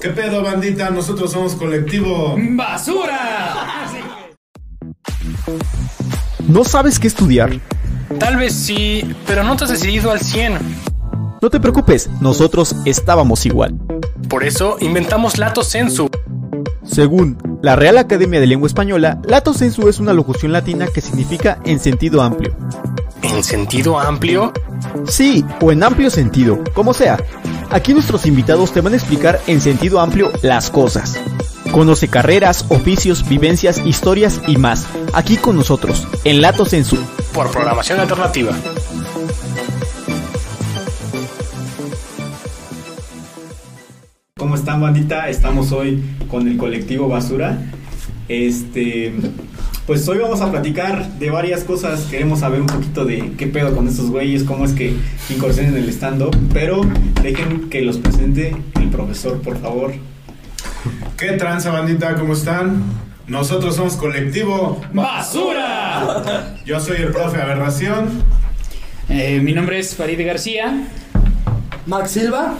¿Qué pedo, bandita? Nosotros somos colectivo ¡Basura! ¿No sabes qué estudiar? Tal vez sí, pero no te has decidido al 100. No te preocupes, nosotros estábamos igual. Por eso inventamos Lato Sensu. Según la Real Academia de Lengua Española, lato sensu es una locución latina que significa en sentido amplio. ¿En sentido amplio? Sí, o en amplio sentido, como sea. Aquí nuestros invitados te van a explicar en sentido amplio las cosas. Conoce carreras, oficios, vivencias, historias y más. Aquí con nosotros, en Lato Sensu. Por programación alternativa. ¿Cómo están, bandita? Estamos hoy con el colectivo Basura. Este, pues hoy vamos a platicar de varias cosas. Queremos saber un poquito de qué pedo con estos güeyes, cómo es que incursionan en el stand-up. Pero dejen que los presente el profesor, por favor. ¿Qué tranza, bandita? ¿Cómo están? Nosotros somos colectivo ¡Basura! Yo soy el profe Aberración. Eh, mi nombre es Farid García. Max Silva.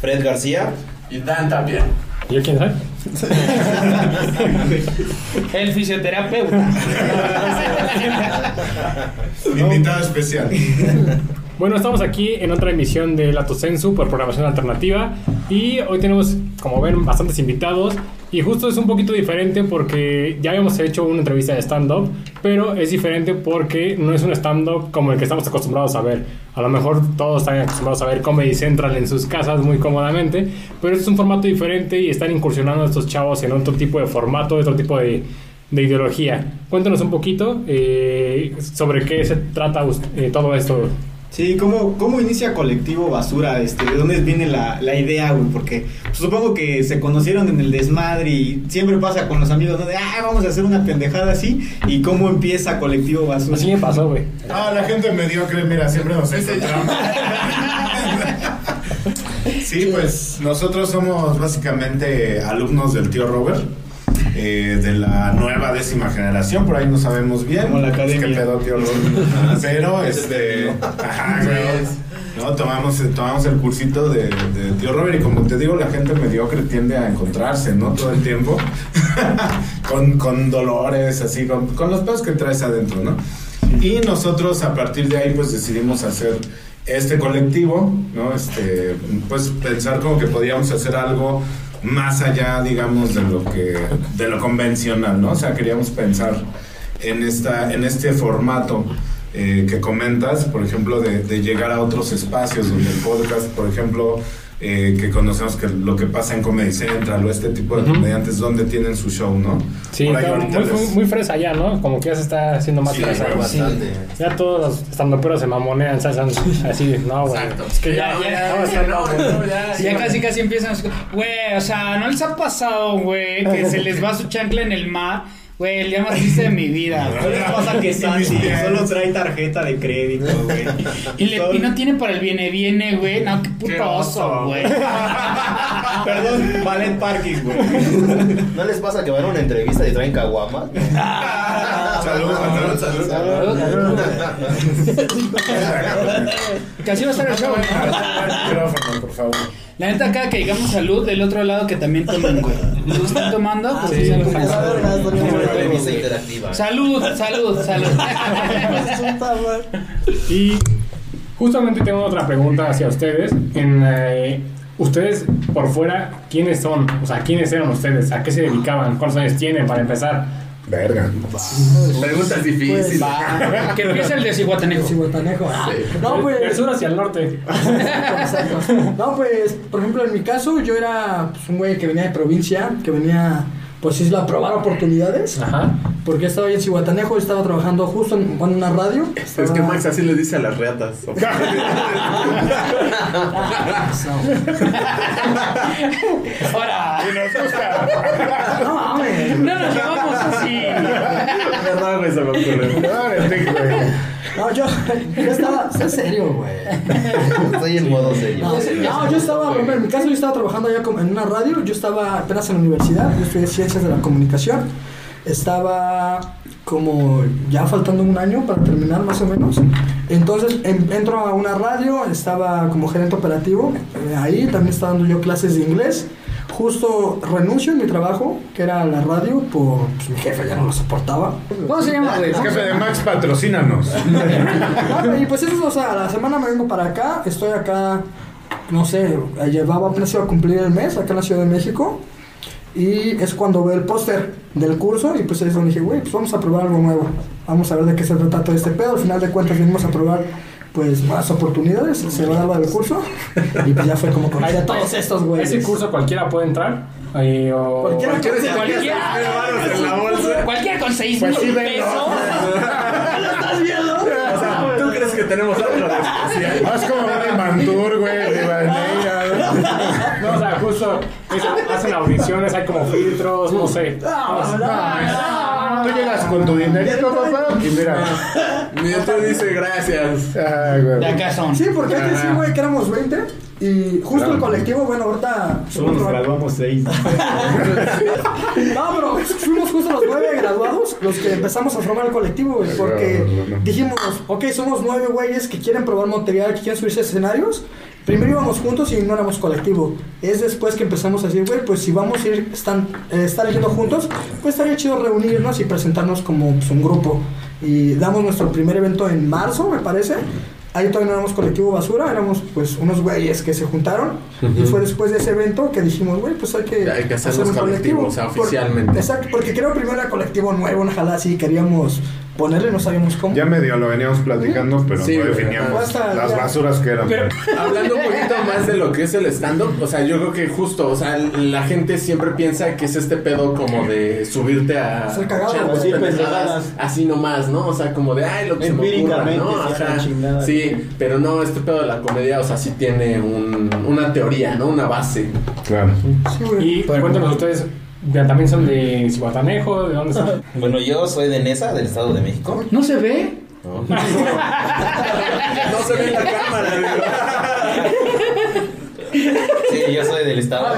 Fred García. Y Dan también. ¿Y yo quién soy? El fisioterapeuta. Invitado especial. Bueno, estamos aquí en otra emisión de Lato Sensu por programación alternativa y hoy tenemos, como ven, bastantes invitados y justo es un poquito diferente porque ya habíamos hecho una entrevista de stand-up, pero es diferente porque no es un stand-up como el que estamos acostumbrados a ver. A lo mejor todos están acostumbrados a ver Comedy Central en sus casas muy cómodamente, pero es un formato diferente y están incursionando estos chavos en otro tipo de formato, otro tipo de, de ideología. Cuéntanos un poquito eh, sobre qué se trata eh, todo esto. Sí, ¿cómo, cómo inicia Colectivo Basura? Este, ¿De dónde viene la, la idea, güey? Porque pues, supongo que se conocieron en el desmadre y siempre pasa con los amigos, ¿no? De, ah, vamos a hacer una pendejada así. ¿Y cómo empieza Colectivo Basura? Así me pasó, güey. Ah, la gente mediocre, mira, siempre nos encontramos. Sí, pues nosotros somos básicamente alumnos del tío Robert. Eh, de la nueva décima generación, por ahí no sabemos bien. Como la academia. ¿Qué pedo, tío Robert? Pero, este. Ajá, güey. No, tomamos, tomamos el cursito de, de tío Robert y como te digo, la gente mediocre tiende a encontrarse, ¿no? Todo el tiempo. con, con dolores, así, con, con los pedos que traes adentro, ¿no? Y nosotros a partir de ahí pues decidimos hacer este colectivo, ¿no? Este, pues pensar como que podíamos hacer algo más allá, digamos, de lo que, de lo convencional, ¿no? O sea, queríamos pensar en esta, en este formato eh, que comentas, por ejemplo, de, de llegar a otros espacios donde el podcast, por ejemplo, eh, que conocemos que lo que pasa en Comedy Central o este tipo de Ujú. comediantes donde tienen su show, ¿no? Sí, Por ahí está ahorita muy, muy, les- muy fresa ya, ¿no? Como que ya se está haciendo más Sí, fresa. Sí. Ya todos los estandoperos se mamonean, se hacen así, no, güey. Es que ya, ya, no, no. Ya casi casi empiezan. Güey, o sea, ¿no les ha pasado, güey, que se les va su chancla en el mar? Güey, el día más triste de mi vida. ¿No les pasa que Santi solo trae tarjeta de crédito, güey? Y, le, y no tiene para el viene viene, güey. No, qué Qué puto oso, oso, güey. Perdón, ballet parking, güey. ¿No les pasa que van a una entrevista y traen caguamas? Salud, salud, salud. Que así va a estar el show, ¿no? Micrófono, por favor. La neta, acá que digamos salud, del otro lado que también tomen, güey. ¿Los están tomando? Pues sí, salud. Salud, salud, salud. Y justamente tengo otra pregunta hacia ustedes. En, eh, ustedes, por fuera, ¿quiénes son? O sea, ¿quiénes eran ustedes? ¿A qué se dedicaban? ¿Cuántos años tienen para empezar? Verga. Preguntas difíciles. Va. Que empiece el de Cihuatanejo. Cihuatanejo. Ah, No, pues. sur hacia el norte. Exacto. No, pues, por ejemplo, en mi caso, yo era pues, un güey que venía de provincia, que venía, pues, isla a probar oportunidades. Ajá. Porque estaba ahí en Cihuatanejo, estaba trabajando justo en, en una radio. Es que Max así le dice a las reatas. Ahora, No mames. no nos llevamos así. Perdón, güey, se me ocurrió. No, yo, yo estaba. Sé serio, güey. Estoy en modo serio. No, no, yo estaba, bueno, en mi caso yo estaba trabajando allá en una radio, yo estaba apenas en la universidad, yo estudié ciencias de la comunicación, estaba como ya faltando un año para terminar más o menos, entonces en- entro a una radio, estaba como gerente operativo, eh, ahí también estaba dando yo clases de inglés, Justo renuncio en mi trabajo, que era la radio, por pues, mi jefe ya no lo soportaba. ¿Cómo se llama, güey? Jefe de Max, patrocínanos. Y pues eso, o sea, la semana me vengo para acá, estoy acá, no sé, llevaba apenas iba a cumplir el mes acá en la Ciudad de México. Y es cuando veo el póster del curso y pues es donde dije, güey, pues vamos a probar algo nuevo. Vamos a ver de qué se trata todo este pedo. Al final de cuentas venimos a probar pues más oportunidades, se va a dar del curso. Y pues ya fue como conocí a todos estos güeyes. ¿Ese curso cualquiera puede entrar? Eh, Cualquiera Cualquiera, en la bolsa. cualquiera con seis Pues sí, mil vengo. pesos. O sea, ¿tú crees que tenemos algo de especial? Más como un Mantur, güey, de Valneira. Justo es- hacen audiciones, hay como filtros, no sé. Tú llegas con tu dinerito, papá, y mira. Mi otro dice gracias. Ay, De güey. acá son. Sí, porque antes sí, güey, que éramos 20. Y justo el colectivo, bueno, ahorita. Solo nos graduamos seis. No, pero fuimos justo los nueve graduados los que empezamos a formar el colectivo, güey, porque dijimos, ok, somos nueve güeyes que quieren probar material, que quieren subirse a escenarios. Primero íbamos juntos y no éramos colectivo. Es después que empezamos a decir, güey, pues si vamos a ir, están, eh, estar yendo juntos, pues estaría chido reunirnos y presentarnos como pues, un grupo. Y damos nuestro primer evento en marzo, me parece. Ahí todavía no éramos colectivo basura, éramos pues unos güeyes que se juntaron. Y fue después de ese evento que dijimos, güey, pues hay que, Hay que hacernos un colectivo, o sea, Por- oficialmente. exacto, porque creo primero era colectivo nuevo, una jalada así, queríamos ponerle, no sabíamos cómo. Ya medio lo veníamos platicando, pero Sí, no definíamos Hasta las basuras que eran. Pero- Hablando un poquito más de lo que es el stand-up, o sea, yo creo que justo, o sea, la gente siempre piensa que es este pedo como de subirte a Ser cagado, Sí, así nomás, ¿no? O sea, como de, ay, lo que se me ocurra, ¿no? sí, Ajá. Sí, pero no, este pedo de la comedia, o sea, sí tiene un, una teoría, ¿no? Una base. Claro. Sí, güey. Y cuéntanos ustedes, ¿ya ¿también son de Cihuatanejo? ¿De dónde son? Bueno, yo soy de Nesa, del Estado de México. ¿No se ve? ¿no? No se ve en la cámara, Sí, yo soy del Estado.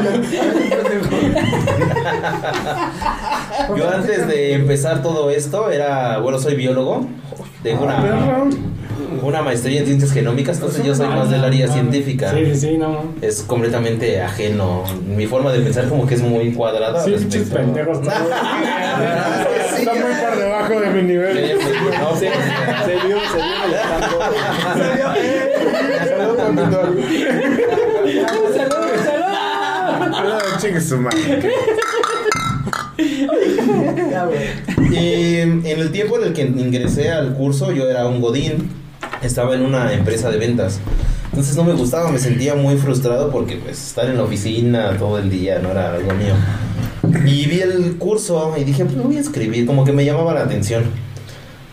Yo antes de empezar todo esto era, bueno, soy biólogo. Tengo una, una maestría en ciencias genómicas, entonces yo soy más del área científica. Sí, sí, sí, no. Es completamente ajeno. Mi forma de pensar como que es muy cuadrada. Sí, pinches pendejos. todos. Sí, Está muy por debajo de mi nivel. no, sí. Se vio, se vio en el Ah, Chingue su madre. Y en el tiempo en el que ingresé al curso, yo era un godín, estaba en una empresa de ventas. Entonces no me gustaba, me sentía muy frustrado porque pues estar en la oficina todo el día no era algo mío. Y vi el curso y dije, pues me voy a escribir, como que me llamaba la atención.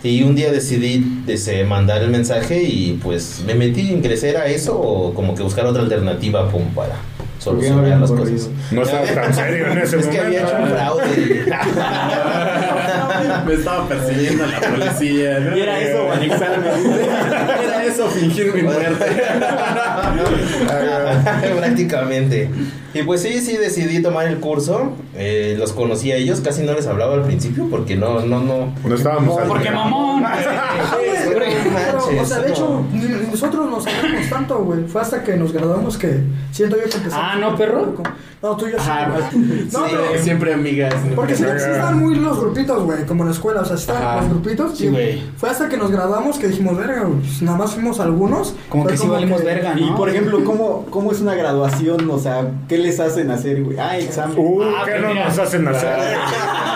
Y un día decidí dese- mandar el mensaje y pues me metí, ingresé a eso o como que buscar otra alternativa pum, para solucionar las cosas. No estaba tan serio en ese Es que había hecho un momento. fraude. Me estaba persiguiendo la policía, ¿no? Y era eso, anexarme. Eso, fingir mi muerte. Prácticamente. Y pues sí, sí, decidí tomar el curso. Eh, los conocí a ellos, casi no les hablaba al principio porque no, no, no. No estábamos Porque mamón. Pero, manches, o sea, de no. hecho, ni nosotros nos amamos tanto, güey. Fue hasta que nos graduamos que siento yo que empezamos. Ah, ¿no, perro? No, tú y yo sí. Ah. No, Sí, pero- siempre amigas. Porque sí, sí están muy los grupitos, güey, como en la escuela, o sea, están Ajá. los grupitos. Sí, y güey. Fue hasta que nos graduamos que dijimos, verga, güey, pues nada más fuimos algunos. Como que sí valimos verga, Y ¿no? por ejemplo, ¿cómo, ¿cómo es una graduación? O sea, ¿qué les hacen hacer, güey? Ah, examen. Uh, Ah, ¿qué no mira. nos hacen hacer?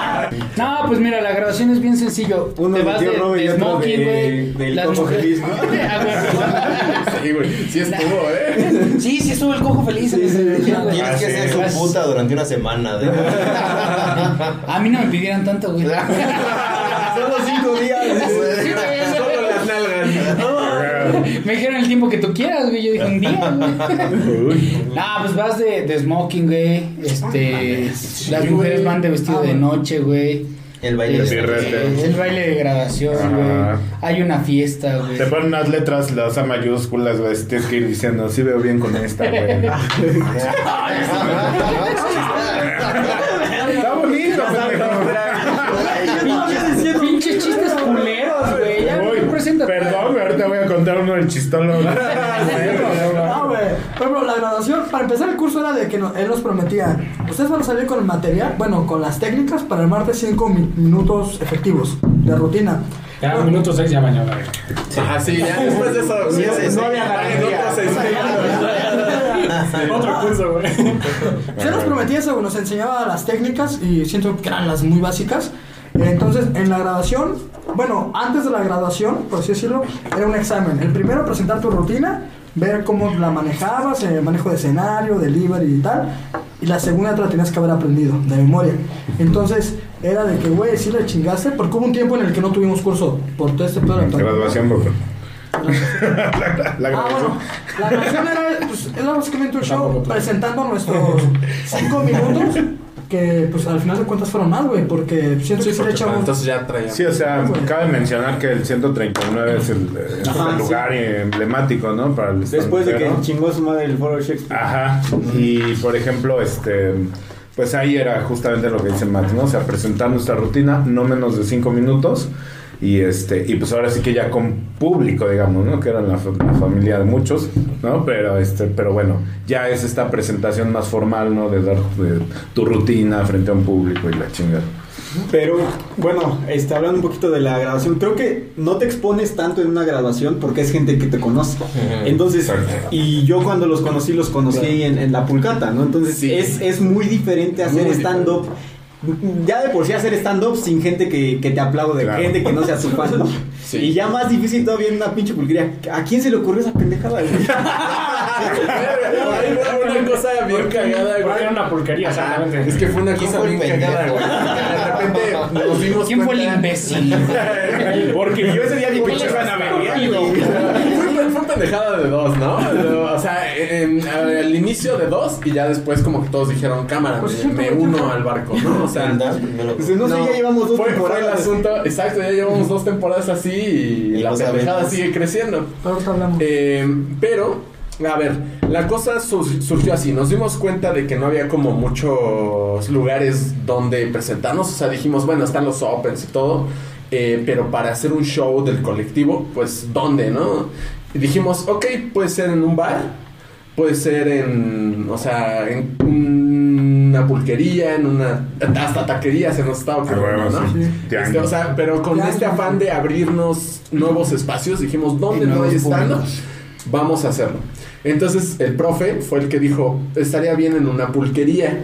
No, pues mira, la graduación es bien sencillo. Uno Te de vas de, Robert y de otro smoking, de- güey. del las cojo mujeres- feliz, ¿no? Ah, güey. Sí, güey. Sí estuvo, ¿eh? Sí, sí estuvo el cojo feliz. en ese día, güey. Tienes que Ah, ser sí. su puta durante una semana. de- A mí no me pidieran tanto, güey. Solo cinco días. Sí, güey. Solo las nalgas. Me dijeron el tiempo que tú quieras, güey. Yo dije un día, güey. Nah, pues vas de, de smoking, güey. Este. las mujeres van de vestido de noche, güey. El baile Este, de birrete. el baile de graduación, güey. Hay una fiesta, güey. Te ponen unas letras, las A mayúsculas, güey. si Tienes que ir diciendo, sí veo bien con esta, güey. Está bonito, pendejo. Pinches chistes culeros, güey. Ya, Uy, preséntate. Perdón, güey, ahorita voy a contar uno del chistón. No, güey. Por ejemplo, la graduación, para empezar el curso era de que no- él nos prometía, ustedes van a salir con el material, bueno, con las técnicas para el martes 5 minutos efectivos de rutina. Ya, minuto 6 ya mañana. Ah, sí, ya después de eso. Sí, no- sí, sí. no había seis. Otro curso, güey. Se nos prometía eso, nos enseñaba las técnicas y siento que eran las muy básicas. Entonces, en la graduación, bueno, antes de la graduación, por así decirlo, era un examen. El primero, presentar tu rutina, ver cómo la manejabas, el manejo de escenario, delivery y tal. Y la segunda te la tenías que haber aprendido de memoria. Entonces, era de que, güey, sí le chingaste, porque hubo un tiempo en el que no tuvimos curso por todo este pedo de la pandemia. Graduación, bro. La Ah, graduación. bueno, la grabación era, pues, era básicamente un show presentando nuestros cinco minutos, que pues al final de cuentas fueron más, güey, porque siento que sí Porque, echamos... entonces ya traía. Sí, o sea, cabe mencionar que el 139 es el, es Ajá, el sí. lugar emblemático, ¿no? Para el Después de que chingó su madre el foro Shakespeare. Ajá. Y por ejemplo, este. Pues ahí era justamente lo que dice Matt, ¿no? O sea, presentar nuestra rutina, no menos de cinco minutos. Y este, y pues ahora sí que ya con público, digamos, ¿no? Que era la, fa- la familia de muchos, ¿no? Pero este, pero bueno, ya es esta presentación más formal, ¿no? De dar de tu rutina frente a un público y la chingada. Pero bueno, este, hablando un poquito de la graduación, creo que no te expones tanto en una graduación porque es gente que te conoce. Entonces, y yo cuando los conocí, los conocí en, en la pulcata, ¿no? Entonces Sí. es, es muy diferente hacer stand-up. Ya de por sí hacer stand-up sin gente que, que te aplaude, Claro. gente que no sea su fan, ¿no? Sí. Y ya más difícil todavía en una pinche pulquería. ¿A quién se le ocurrió esa pendejada? una cosa bien cagada, güey. era una porquería, exactamente. Es que fue una ¿Quién cosa bien cagada, güey. De repente nos dimos ¿Quién fue el imbécil? Porque yo ese día ni pinche fanabería, güey. Fue, fue pendejada de dos, ¿no? En- al inicio de dos y ya después como que todos dijeron, cámara, Pues me, uno al barco, ¿no? O sea, Andar primero. Pues, no, sé, ya llevamos dos fue, fue el temporadas. asunto, exacto, ya llevamos dos temporadas así y, Y la no pendejada sabemos. sigue creciendo. Ahorita hablamos. Eh, pero, a ver, la cosa sur- surgió así. Nos dimos cuenta de que no había como muchos lugares donde presentarnos. O sea, dijimos, bueno, están los Opens y todo. eh, pero para hacer un show del colectivo, pues, ¿dónde, no? Y dijimos, ok, puede ser en un bar. Puede ser en, o sea, en una pulquería, en una, hasta taquería se nos estaba ocurriendo, ¿no? sí. Este, o sea, pero con este afán de abrirnos nuevos espacios, dijimos, ¿dónde no hay stand públicos. Vamos a hacerlo. Entonces el profe fue el que dijo, estaría bien en una pulquería.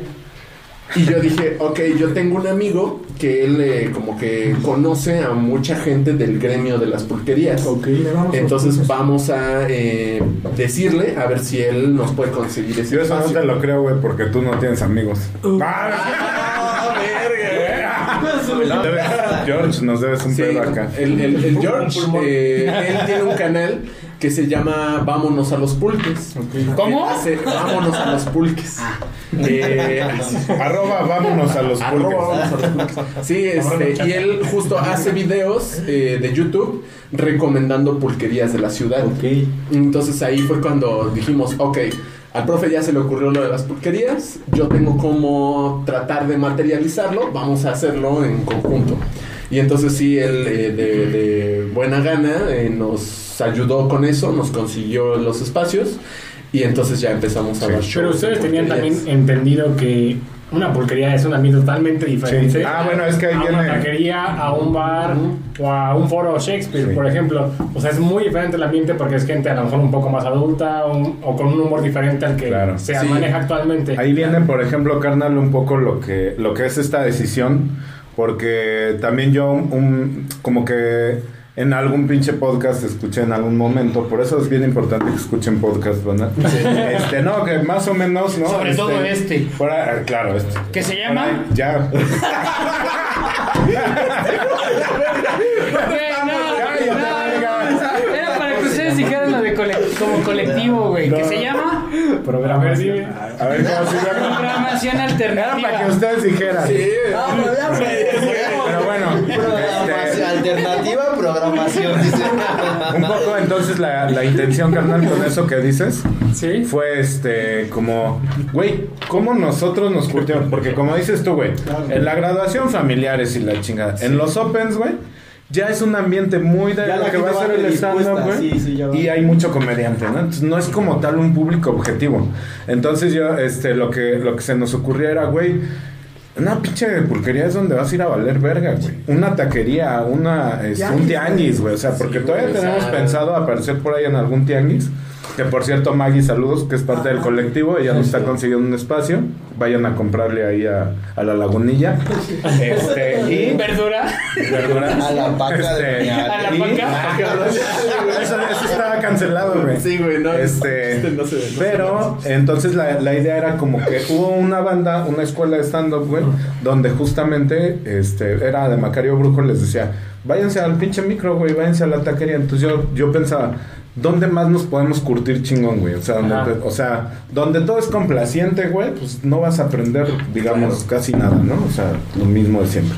Y yo dije, ok, yo tengo un amigo que él eh, como que conoce a mucha gente del gremio de las pulquerías. Le vamos Entonces vamos a eh, decirle a ver si él nos puede conseguir ese Yo eso no te lo creo, güey, porque tú no tienes amigos. Uh. Ah, Ah, verga. No, debes- George, nos debes un Sí, pedo acá. el, el- el George, eh, él tiene un canal que se llama Vámonos a los Pulques. ¿Cómo? Hace Vámonos a los Pulques. Eh, así- Arroba, vámonos a los Arroba pulques. Vámonos a los Pulques. Sí, este, y él justo hace videos eh, de YouTube recomendando pulquerías de la ciudad. Entonces ahí fue cuando dijimos, ok, al profe ya se le ocurrió lo de las pulquerías, yo tengo como tratar de materializarlo, vamos a hacerlo en conjunto. Y entonces sí, él eh, de, de buena gana eh, nos ayudó con eso, nos consiguió los espacios y entonces ya empezamos a dar shows Pero de ustedes tenían también entendido que una pulquería es un ambiente totalmente diferente. Sí. Ah, bueno, es que ahí a viene- una taquería, a un bar o a un foro Shakespeare, Sí. por ejemplo. O sea, es muy diferente el ambiente porque es gente a lo mejor un poco más adulta un- o con un humor diferente al que Claro. se Sí. maneja actualmente. Ahí viene, por ejemplo, carnal, un poco lo que, lo que es esta decisión, porque también yo, un, como que en algún pinche podcast escuché en algún momento, por eso es bien importante que escuchen podcast, ¿verdad? Este, no, que más o menos, ¿no? Sobre todo este. por ahí- claro, este. ¿Qué se llama? Ya. Verga. no. Era para que ustedes dijeran lo de cole- como colectivo, güey. ¿Qué No. se llama? A ver, dime. A ver cómo se llama. Programación Era alternativa. para que ustedes dijeran. Sí, pero ya, güey. Pero bueno, Programación, este, alternativa programación, un poco entonces la, la intención, carnal, con eso que dices. Sí. fue este como, güey, ¿cómo nosotros nos curtimos? Porque como dices tú, güey, en la graduación familiares y la chingada, en los opens, güey, ya es un ambiente muy de Ya lo la que va a ser el stand-up, güey. sí, sí, y hay mucho comediante, ¿no? Entonces no es como tal un público objetivo. Entonces yo, este, lo que, lo que se nos ocurría era, güey, una pinche pulquería es donde vas a ir a valer verga, güey. Una taquería, una, este, un Tianguis, güey. O sea, porque Sí, todavía tenemos pensado aparecer por ahí en algún tianguis. Que por cierto, Maggie, saludos, que es parte del colectivo. Ella nos está consiguiendo un espacio. Vayan a comprarle ahí a, a la lagunilla. Este, y Verdura. verduras. A la paca Este, de mi A la y- paca. eso, eso estaba cancelado, güey. Sí, güey, no. Este, este no se ve, no se pero entonces la, la idea era como que hubo una banda, una escuela de stand-up, güey, donde justamente este, era de Macario Brujo, les decía, váyanse al pinche micro, güey, váyanse a la taquería. Entonces yo, yo pensaba, ¿dónde más nos podemos curtir chingón, güey? O sea, donde, o sea, donde todo es complaciente, güey, pues no vas a aprender, digamos, casi nada, ¿no? O sea, lo mismo de siempre.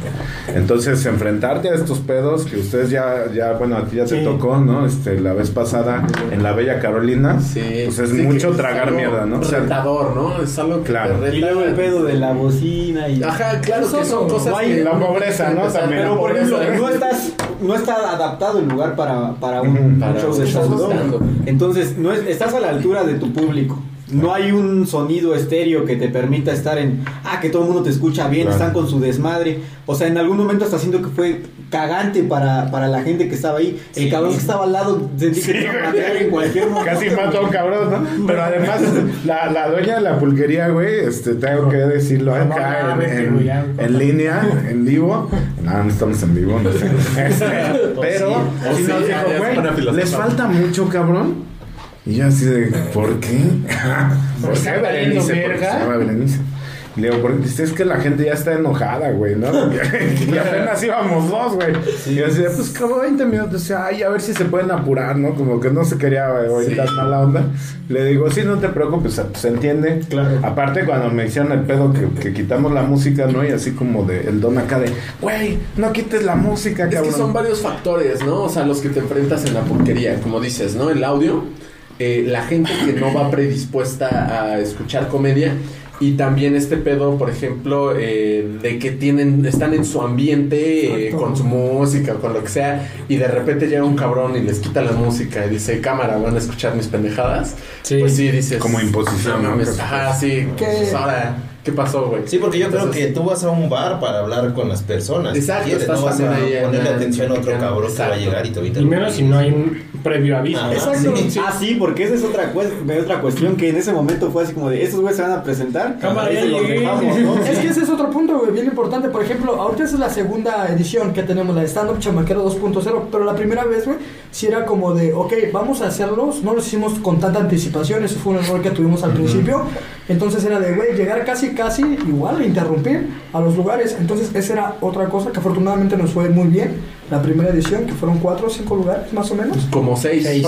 Entonces, enfrentarte a estos pedos que ustedes ya, ya bueno, a ti ya te Sí. tocó, ¿no? Este, la vez pasada en la Bella Carolina, Sí, pues es sí, mucho tragar algo mierda, ¿no? O sea, retador, ¿no? Es algo que Claro. te. Y luego el pedo de la bocina y... Ajá, claro que son cosas No hay- que... la pobreza, ¿no? También. Pero por ejemplo, no ¿eh? estás, no está adaptado el lugar para, para un, Para show de un show de stand-up. stand-up. Entonces, no es, estás a la altura de tu público. No hay un sonido estéreo que te permita estar en, ah, que todo el mundo te escucha bien, Claro. están con su desmadre. O sea, en algún momento hasta siento que fue cagante para, para la gente que estaba ahí. El cabrón que estaba al lado sentí que te iba a matar en cualquier momento. Casi mató a un cabrón, ¿no? Pero además, la, la dueña de la pulquería, güey, este, tengo que decirlo No acá en, en- en línea, en vivo. No, no estamos en vivo, no sé. Este, pero, sí, nos dijo, güey, les falta mucho, cabrón. Y yo así de, ¿por qué? ¿Por qué, Berenice? Porque verga. se llama Berenice. Y Le digo, porque es que la gente ya está enojada, güey, ¿no? y apenas íbamos dos, güey. Y yo decía, pues como 20 minutos, decía, ay, a ver si se pueden apurar, ¿no? Como que no se quería güey, ahorita Sí. mala onda. Le digo, sí, no te preocupes, pues se entiende. Claro. Aparte, cuando me hicieron el pedo que, que quitamos la música, ¿no? Y así como de el don acá de, güey, no quites la música, Es cabrón. que son varios factores, ¿no? O sea, los que te enfrentas en la porquería, como dices, ¿no? El audio, eh, la gente que no va predispuesta a escuchar comedia y también este pedo, por ejemplo, eh, de que tienen, están en su ambiente eh, con su música, con lo que sea, y de repente llega un cabrón y les quita la música y dice, cámara, van a escuchar mis pendejadas. Sí. Pues sí, dices. Como imposición, "No ¿no? mames". Ajá, sí. ¿Qué? Pues ahora, ¿qué pasó, güey? Sí, porque yo creo que tú vas a un bar para hablar con las personas. Exacto, quieres, estás no vas a ponerle la- atención a otro cabrón que va a llegar y te ahorita Y menos si no hay un previo aviso. Ah. Exacto. Sí. Ah, sí, porque esa es otra, otra cuestión que en ese momento fue así como de, esos güeyes se van a presentar. Cámara. Es que ese es otro punto, güey, bien importante. Por ejemplo, ahorita es la segunda edición que tenemos, la de Stand Up Chamaquero 2.0. Pero la primera vez, güey, sí era como de, ok, vamos a hacerlos. No los hicimos con tanta anticipación, eso fue un error que tuvimos al principio. Entonces era de, güey, llegar casi, casi igual, interrumpir a los lugares. Entonces esa era otra cosa que afortunadamente nos fue muy bien. La primera edición, que fueron cuatro o cinco lugares, más o menos. Como seis, Seis.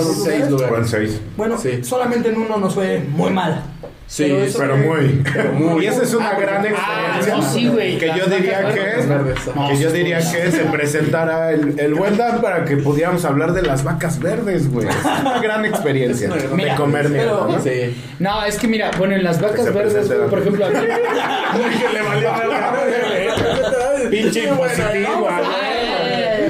lugares. seis. Bueno, Sí. solamente en uno nos fue muy mal. Sí, Pero eso Pero muy. muy. Y esa es una Ah, gran experiencia. Ah, no, sí, güey. Que yo diría que. No, que yo diría güey. que se presentara el, el buen Dan para que pudiéramos hablar de las vacas verdes, güey. Es una gran experiencia una gran- de Mira, comer mierda, pero- ¿no? Sí. No, es que mira, bueno, en las Que vacas verdes, güey, por ejemplo, aquí. le valió Pinche impositivo,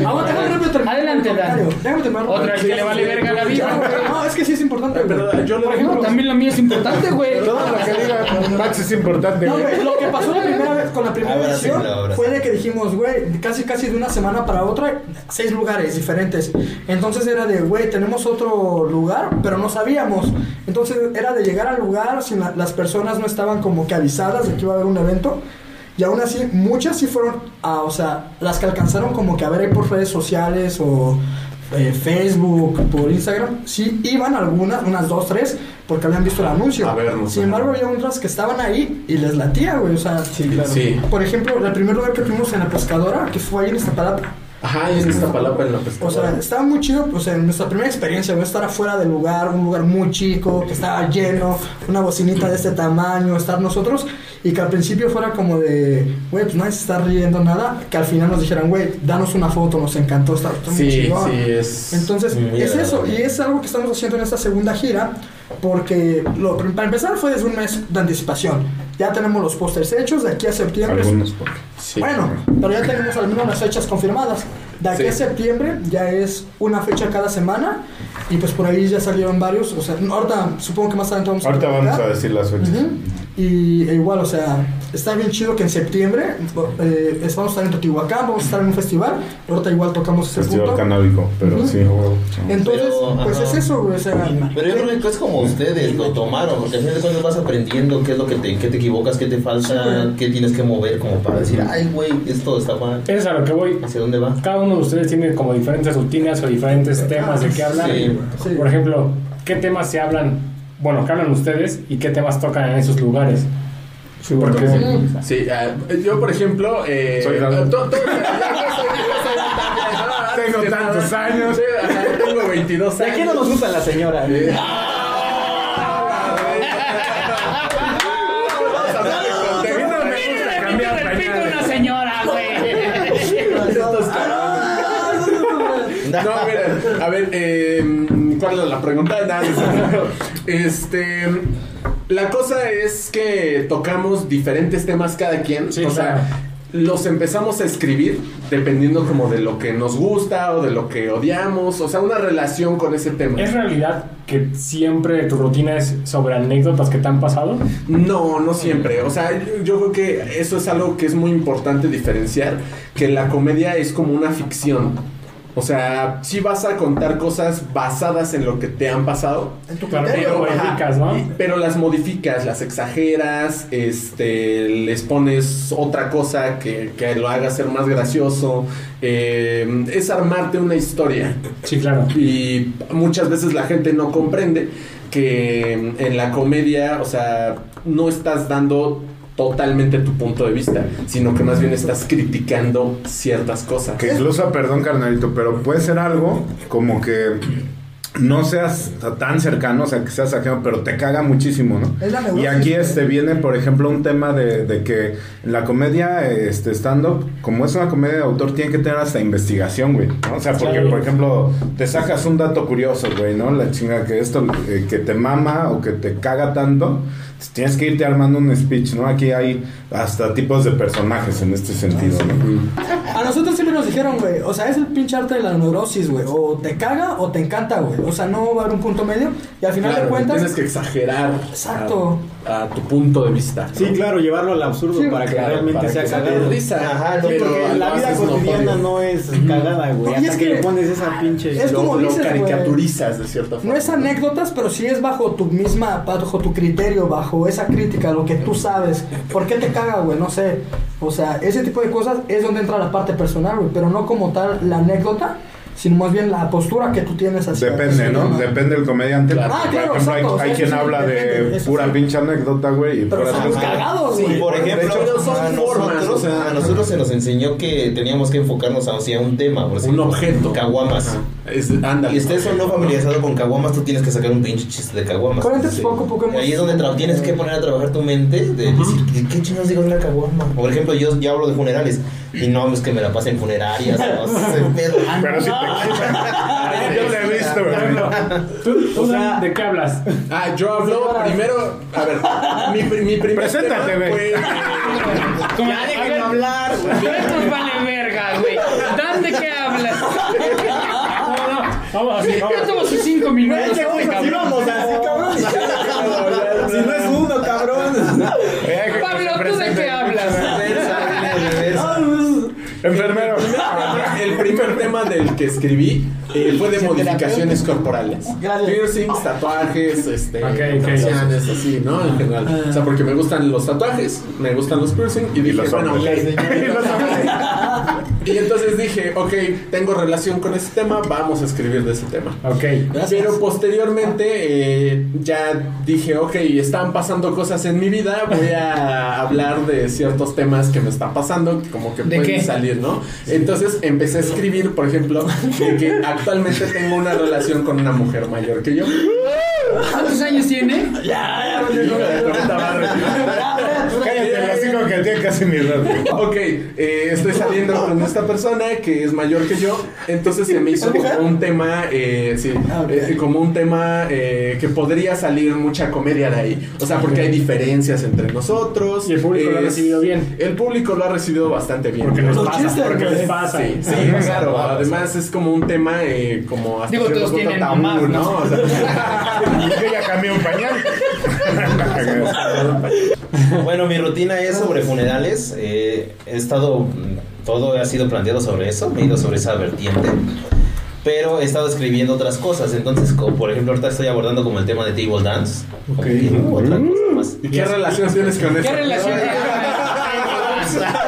Aguanta, déjame terminar. Adelante, el Dan. comentario. Déjame terminar. Otra vez que le vale verga la vida. No, es que sí es importante, güey. Perdón, yo Por ejemplo, También la mía es importante, güey. Todo lo que diga Max es importante, No, güey. güey, lo que pasó la primera vez con la primera Ahora sí, edición ahora sí. fue de que dijimos, güey, casi casi de una semana para otra, seis lugares diferentes. Entonces era de, güey, tenemos otro lugar, pero no sabíamos. Entonces era de llegar al lugar, si la- las personas no estaban como que avisadas de que iba a haber un evento. Y aún así, muchas sí fueron, a, o sea, las que alcanzaron como que a ver ahí por redes sociales o eh, Facebook, por Instagram, sí iban algunas, unas dos, tres, porque habían visto el anuncio. A Sin embargo, había otras que estaban ahí y les latía, güey, o sea, Sí, claro. Sí. por ejemplo, el primer lugar que tuvimos en la pescadora, que fue ahí en Iztapalapa. Ajá, y en esta palabra en la O pescadora. sea, estaba muy chido, pues en nuestra primera experiencia, güey, estar afuera del lugar, un lugar muy chico, que estaba lleno, una bocinita de este tamaño, estar nosotros, y que al principio fuera como de, güey, pues nadie se está riendo nada, que al final nos dijeran, güey, danos una foto, nos encantó, está, está muy sí, chingón. sí, es. Entonces, es eso, y es algo que estamos haciendo en esta segunda gira, porque lo, para empezar fue desde un mes de anticipación. Ya tenemos los pósters hechos de aquí a septiembre. Algunos, porque. Bueno, pero ya tenemos al menos las fechas confirmadas. De aquí Sí. a septiembre ya es una fecha cada semana y pues por ahí ya salieron varios. O sea, ahorita supongo que más adelante vamos Ahorita a vamos platicar. a decir las fechas. Ujú. Y e igual, o sea, está bien chido que en septiembre eh, vamos a estar en Teotihuacán, vamos a estar en un festival. Ahorita igual tocamos ese Festival punto. canábico, pero Ujú. sí. Entonces, Pero, pues ajá. es eso, güey, o sea, Pero yo creo que es como ustedes lo tomaron, porque al final de cuentas vas aprendiendo qué es lo que te, qué te equivocas, qué te falta, qué tienes que mover como para decir, ay, güey, esto está mal. Es a lo que voy. ¿Hacia dónde va? Cada uno de ustedes tiene como diferentes rutinas o diferentes temas de qué hablar. Sí. Sí. Por ejemplo, ¿qué temas se hablan? Bueno, ¿qué hablan ustedes y qué temas tocan en esos lugares? Porque Sí, ah, yo por ejemplo, eh, Soy. Tengo tantos años. sí, ajá, tengo 22 ¿De años. aquí no nos gusta la señora? Vamos a hablar de contexto. No me gusta cambiar pañales. una señora, güey. No, miren, a ver, eh, ¿cuál era la pregunta? Nada, este, la cosa es que tocamos diferentes temas cada quien, Sí, o sea, los empezamos a escribir dependiendo como de lo que nos gusta o de lo que odiamos, o sea, una relación con ese tema. ¿Es realidad que siempre tu rutina es sobre anécdotas que te han pasado? No, no siempre. O sea, yo, yo creo que eso es algo que es muy importante diferenciar, que la comedia es como una ficción. O sea, sí vas a contar cosas basadas en lo que te han pasado, en tu Claro, criterio. pero- modificas, ¿no? y- pero las modificas, las exageras, este, les pones otra cosa que, que lo haga ser más gracioso. eh, es armarte una historia. Sí, claro. Y muchas veces la gente no comprende que en la comedia, o sea, no estás dando totalmente tu punto de vista, sino que más bien estás criticando ciertas cosas. Que incluso, perdón, carnalito, pero puede ser algo como que no seas tan cercano, o sea, que seas ajeno, pero te caga muchísimo, ¿no? Es la Y aquí este viene, por ejemplo, un tema de, de que la comedia, este, stand-up, como es una comedia de autor, tiene que tener hasta investigación, güey, ¿no? O sea, porque, por ejemplo, te sacas un dato curioso, güey, ¿no? La chinga que esto, eh, que te mama o que te caga tanto, tienes que irte armando un speech, ¿no? Aquí hay hasta tipos de personajes en este sentido, ¿no? A nosotros siempre nos dijeron, güey, o sea, es el pinche arte de la neurosis, güey. O te caga o te encanta, güey. O sea, no va a haber un punto medio. Y al final Claro, de cuentas, tienes que exagerar Exacto. A tu punto de vista. Sí, claro, llevarlo al absurdo Sí, para que Claro, realmente para sea que cagado. risa. Ajá, Sí, pero porque la vida cotidiana no es cagada, güey. Hasta es que, que- le pones esa pinche. Es lo, como lo dices, caricaturizas de cierta forma. no es anécdotas, pero sí es bajo tu misma, bajo tu criterio, bajo esa crítica, lo que tú sabes. ¿Por qué te caga, güey? No sé. O sea, ese tipo de cosas es donde entra la parte personal, güey. Pero no como tal la anécdota, sino más bien la postura que tú tienes hacia Depende, ¿no? tema. Depende del comediante. Claro. Ah, Por claro, ejemplo, hay- exacto, hay, sí, quien sí, habla de depende, pura sí. pinche anécdota, güey. Y Pero estamos cagados, Sí, güey. por ejemplo, hecho, son a, formas, nosotros, o sea, a nosotros se nos enseñó que teníamos que enfocarnos hacia un tema, por un ejemplo, objeto. Caguamas. Es, ándale. Y estés o no familiarizado con caguamas, tú tienes que sacar un pinche chiste de caguamas. Cuéntanos poco poco Ahí es donde tienes que poner a trabajar tu mente de decir, ¿qué, qué chingados digo de una caguama? Por ejemplo, yo ya hablo de funerales y no es que me la pase en funerarias, no pedo. Pero si te Yo te he visto, güey. ¿Tú, tú O sea- de qué hablas? Ah, yo hablo primero. A ver, mi, mi primer Preséntate, güey. fue- Ya déjenme hablar, güey. Nos vale verga, güey. Dan de qué hablas. No, no, vamos así, vamos. Yo tomo sus cinco minutos. Güey, así cabrón. vamos, así, cabrón. Si no es uno, cabrón. Pablo, ¿tú de qué hablas? Enfermero. Tema del que escribí eh, fue de modificaciones corporales. Piercings, tatuajes, este, Ok, ok. tatuaciones, así, ¿no? En general. O sea, porque me gustan los tatuajes, me gustan los piercings y dije, los bueno. Y entonces dije, ok, tengo relación con ese tema, vamos a escribir de ese tema. Ok. Pero posteriormente eh, ya dije, ok, están pasando cosas en mi vida, voy a hablar de ciertos temas que me están pasando, como que ¿De pueden qué? salir, ¿no? Entonces empecé a escribir, por ejemplo, de que actualmente tengo una relación con una mujer mayor que yo. ¿Cuántos años tiene? Cállate, el hocico que tiene, tiene casi mi edad. Ok, eh, estoy saliendo con esta persona que es mayor que yo, entonces se me hizo como un tema, eh, sí, eh, como un tema eh, que podría salir mucha comedia de ahí. O sea, porque hay diferencias entre nosotros. Y el público lo ha recibido bien. El público lo ha recibido bastante bien. Porque Los pasa, chistes, porque güey. les pasa. Sí, sí, claro. Además es como un tema eh, como hasta Digo, todos tienen tabú, mamás, ¿no? ¿no? O sea, Yo ya cambié un pañal. Bueno, mi rutina es sobre funerales. eh, he estado. mm, Todo ha sido planteado sobre eso. Me he ido sobre esa vertiente. Pero he estado escribiendo otras cosas. Entonces, como por ejemplo, ahorita estoy abordando como el tema de table dance. como que Otra cosa más. ¿Y qué relación tienes con eso? ¿Qué relación tiene? Ninguna, ninguna.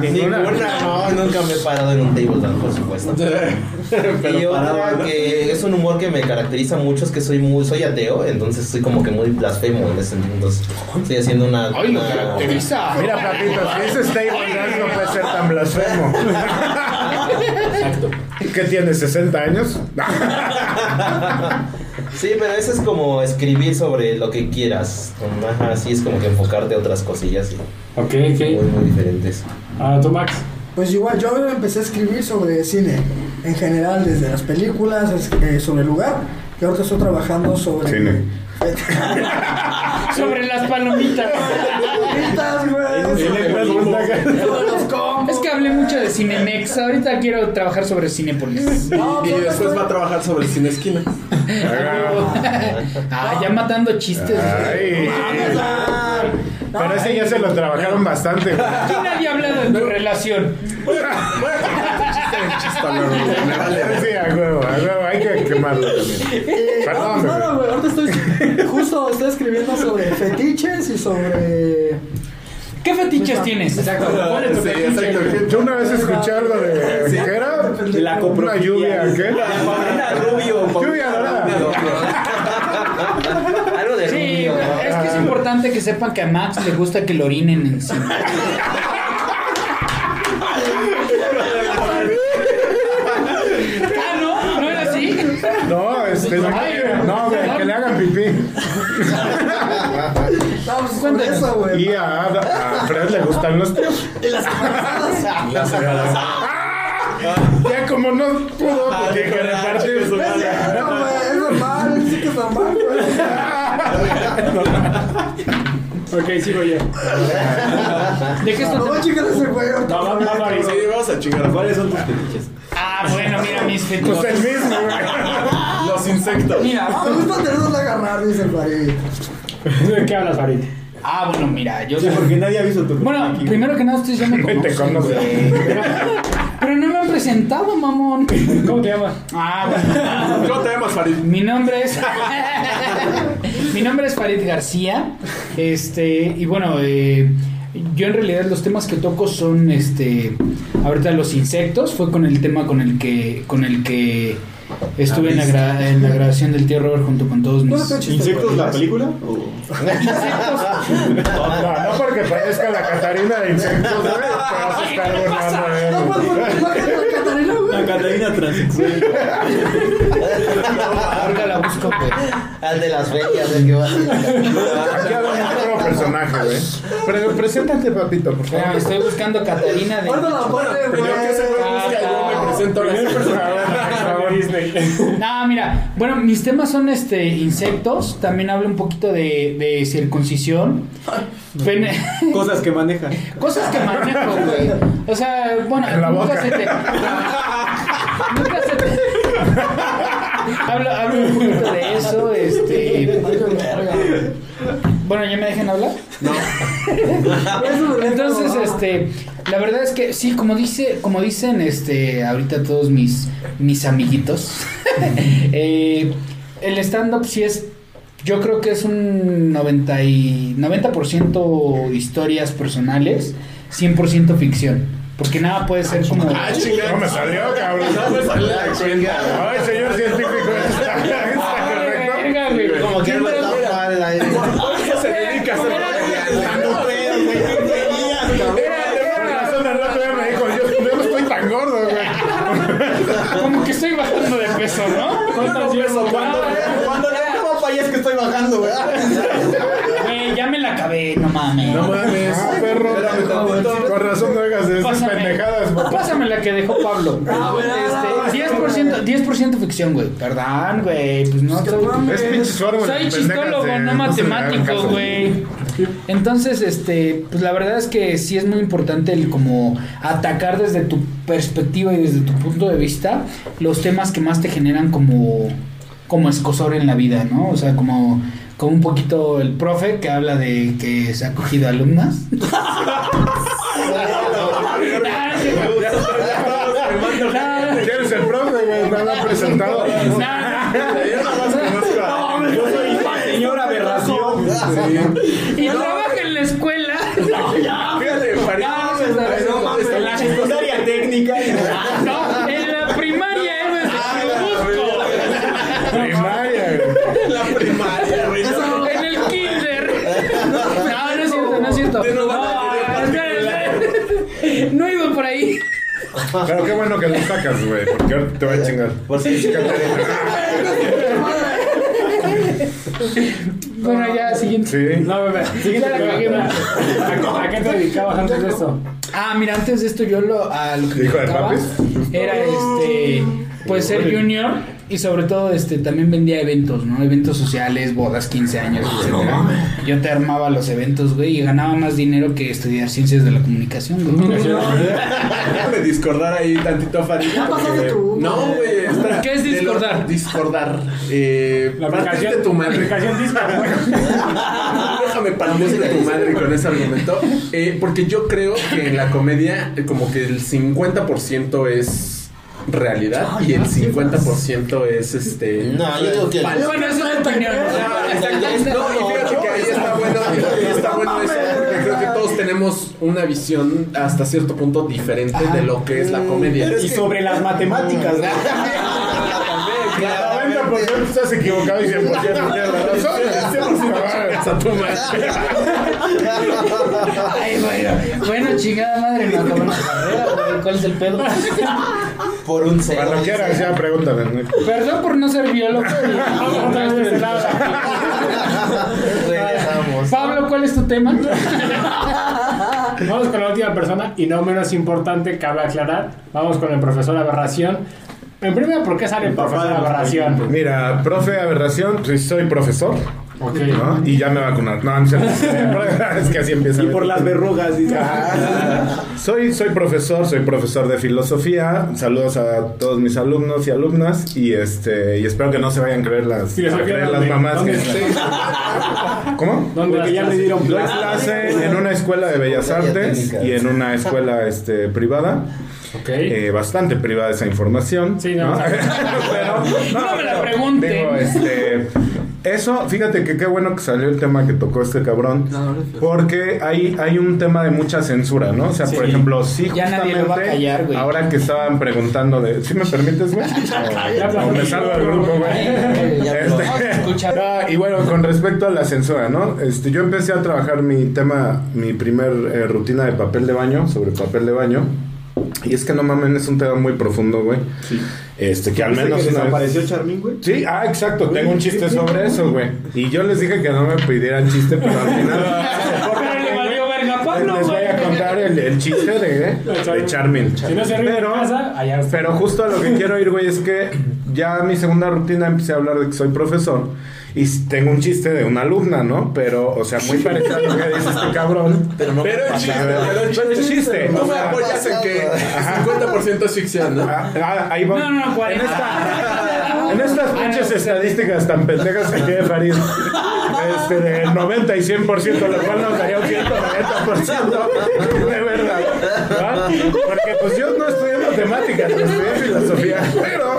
Ninguna, no, nunca me he parado en un table dance, por supuesto. y otra que es un humor que me caracteriza mucho es que soy muy soy ateo, entonces soy como que muy blasfemo en ese. Entonces, estoy haciendo una. Ay, lo una- caracteriza. Mira, papito, si ese stable dance no puede ser tan blasfemo. Exacto. ¿Qué tiene? ¿60 años? Sí, pero eso es como escribir sobre lo que quieras. Ajá, sí, es como que enfocarte a otras cosillas y Ok, muy, ok. muy diferentes. Ah, tú, Max. Pues igual, yo empecé a escribir sobre cine, en general, desde las películas, eh, sobre el lugar, y ahorita estoy trabajando sobre... Cine. Sobre las palomitas. Palomitas, güey. Sobre los combos. Es que hablé mucho de Cinemex. Ahorita quiero trabajar sobre Cinépolis. No, Y pues, después estoy- va a trabajar sobre el cine esquina. Ah, ya matando chistes. Ay. No, Pero ese ya se lo trabajaron bastante. Aquí nadie ha hablado de tu relación. Me vale. Sí, a huevo, a huevo, hay que quemarlo también. Eh, Perdón, no, no, bebé. no, güey, ahorita estoy justo estoy escribiendo sobre fetiches y sobre ¿Qué fetiches tienes? Exacto. ¿Cuál es tu Sí, fetiche? exacto. Yo una vez escuché algo de. ¿Qué era? La Una lluvia, ¿qué? Paulina Rubio. Lluvia dorada. Algo de Sí, es que es importante que sepan que a Max le gusta que lo orinen encima. Ah, ¿no? ¿No era así? No, este. No, que le hagan pipí. Con eso, güey. Y a, a Fred le gustan los tíos. Y las embarazadas. Las. Ya como no pudo porque que repartir. No, güey, es normal, sí que es normal. Ok, sigo yo. ¿De qué está? No, chicas, ese güey. No, no, no, no, Sí, vamos a chingar. ¿Cuáles son tus fetiches? Ah, bueno, mira mis fetiches. Pues el mismo, güey. Los insectos. Mira, Me gusta tenerlos agarrar, dice el Farid. ¿De qué hablas, Farid? Ah, bueno, mira, yo Sí, porque nadie ha visto tu Bueno, aquí. primero que nada ustedes ya me Te conocen, conoce. güey. Pero, pero no me han presentado, mamón. ¿Cómo te llamas? Ah, bueno. ¿Cómo te llamas, Farid? Mi nombre es. Mi nombre es Farid García. Este, y bueno, eh, yo en realidad los temas que toco son este. Ahorita los insectos. Fue con el tema con el que. con el que estuve en la, gra- en la grabación del tío Robert junto con todos mis. No, ¿Insectos la película? ¿O? Insectos. No, no porque parezca la Catarina de insectos, güey. Te vas a estar burlando de él. No, pues, pues, no, que la Catarina, güey. La Catalina transexual. Ahorita la busco, güey. Al de las ferias, el que va Aquí hablamos de otro personaje, güey. Pero preséntate, papito, por favor. estoy buscando a Catarina de. Ahorita la pone, Pero yo que se me busca, yo me presento la Disney. No, mira, bueno, mis temas son este insectos, también hablo un poquito de, de circuncisión. Pene- Cosas que maneja. Cosas que manejo, güey. O sea, bueno, En la boca. se te. Nunca se te. hablo, hablo un poquito de eso, Bueno, ¿ya me dejan hablar? Entonces, este, la verdad es que sí, como dice, como dicen, este, ahorita todos mis, mis amiguitos, eh, el stand-up sí es, yo creo que es un 90 y 90% historias personales, 100% ficción. Porque nada puede ser como... Ah, chingada. No me salió, cabrón. No me salió. Ay, señor científico, está, está Ay, correcto. verga, güey. Como que no Siempre- está mal ahí. ¿Qué se dedica a hacer? Por razón, el otro día me dijo, yo, yo no estoy tan gordo, güey. Como que estoy bajando de peso, ¿no? ¿Cuántas veces? Cuando, cuando la cama falla es que estoy bajando, güey. Güey, ya me la acabé, no mames. No mames, perro. Con razón no hagas esas Pásame. pendejadas. güey. Pásame la que dejó Pablo. Este, 10%, 10% ficción, güey. Perdón, güey. Pues no. soy- Es pinches fórmulas Soy chistólogo, de- no matemático, güey. Entonces, este, pues la verdad es que sí es muy importante el como atacar desde tu perspectiva y desde tu punto de vista los temas que más te generan como como escosor en la vida, ¿no? O sea, como como un poquito el profe que habla de que se ha cogido alumnas. ¿Quién es el profe, güey? Presentado. Yo soy señora aberración. Y trabaja en la escuela. Fíjate, Farid. En la secundaria técnica. No, en la primaria héroes de Churubusco. Primaria, güey. La primaria, güey. En el kinder. No, no es cierto, no es cierto. Te lo van a No, querer espera, espera. No iba por ahí. Pero qué bueno que lo sacas, güey, porque ahora te voy a chingar. Por si Bueno, ya, siguiente. Sí. No, bebé. Siguiente la cagué. ¿A, qué te dedicabas antes de esto? Ah, mira, antes de esto yo lo a lo que me ¿Hijo de dedicaba papis? era este pues ser junior y sobre todo este también vendía eventos, ¿no? Eventos sociales, bodas, 15 años, etcétera. Yo te armaba los eventos, güey, y ganaba más dinero que estudiar ciencias de la comunicación, güey. Déjame discordar ahí tantito, pasaste porque- tú. No, güey. está- ¿Qué es de lo- discordar? Discordar. Eh, La aplicación, tu la madre. aplicación Discord. Déjame partirte tu madre con ese argumento. Eh, porque yo creo que en la comedia, como que el 50% es realidad y el 50% es este. No, yo digo que. Bueno, eso es tu opinión. Ah. No, y fíjate que ahí está bueno, está bueno eso, porque creo que todos tenemos una visión hasta cierto punto diferente de lo que es la comedia. Y sobre las matemáticas. güey. El 90% estás equivocado y 100% tienes la razón. 100% a tu madre. Ay, bueno, bueno, chingada madre, no acabó la carrera, güey. ¿Cuál es el pedo? Por un cero. Cuando quieras, ya pregúntame. güey. Perdón por no ser biólogo. y- este. Regresamos. Pablo, ¿cuál es tu tema? Vamos con la última persona y no menos importante, cabe aclarar. Vamos con el profesor Aberración. En primera, ¿por qué sale el profesor Aberración? Mira, profe aberración, pues soy profesor. ¿No? Y ya me vacunaron. No, no es que así empieza. Y por las verrugas. dice. Soy, soy profesor, soy profesor de filosofía. Saludos a todos mis alumnos y alumnas. Y este y espero que no se vayan a creer las, a Filosofía, creer las ¿dónde? mamás ¿Dónde que? ¿Cómo? ¿Dónde Porque ya me dieron Doy clase. en una escuela de bellas artes y en una escuela este, privada. Eh, bastante privada esa información. Sí, no, o sea, Pero, No me la pero, pregunten. digo, este, eso, fíjate que qué bueno que salió el tema que tocó este cabrón. Porque hay, hay un tema de mucha censura, ¿no? O sea, por ejemplo, sí, a justamente, callar. Ahora que estaban preguntando de. ¿Sí me permites, güey? O, me salgo del grupo, güey. Este. Ah, y bueno, con respecto a la censura, ¿no? Este, yo empecé a trabajar mi tema, mi primer eh, rutina de papel de baño, sobre papel de baño. Y es que no mames, es un tema muy profundo, güey. Este, que al ¿Viste menos que una vez- desapareció Charmín, güey? Sí, ah, exacto, tengo un chiste sobre eso, güey. Y yo les dije que no me pidieran chiste, pero al final. Pero le valió verga a Pablo, Les voy a güey. contar el, el chiste de, de Charmin. Si no se ríe en Pero- casa, allá está. Pero justo a lo que quiero ir, güey, es que ya mi segunda rutina empecé a hablar de que soy profesor. Y tengo un chiste de una alumna, ¿no? Pero, o sea, muy parecido a lo que dice este cabrón. Pero no. Pero es chiste, pero es chiste. No me apoyas en que 50% es ficción, ¿no? Ah, ah, ahí va. No, no, no, 40. En, esta- en estas pinches estadísticas tan pendejas que tiene Farid, este, del 90 y 100%, lo cual nos daría un 190% de verdad. Porque pues yo no estudié matemáticas, yo estudié filosofía. Pero,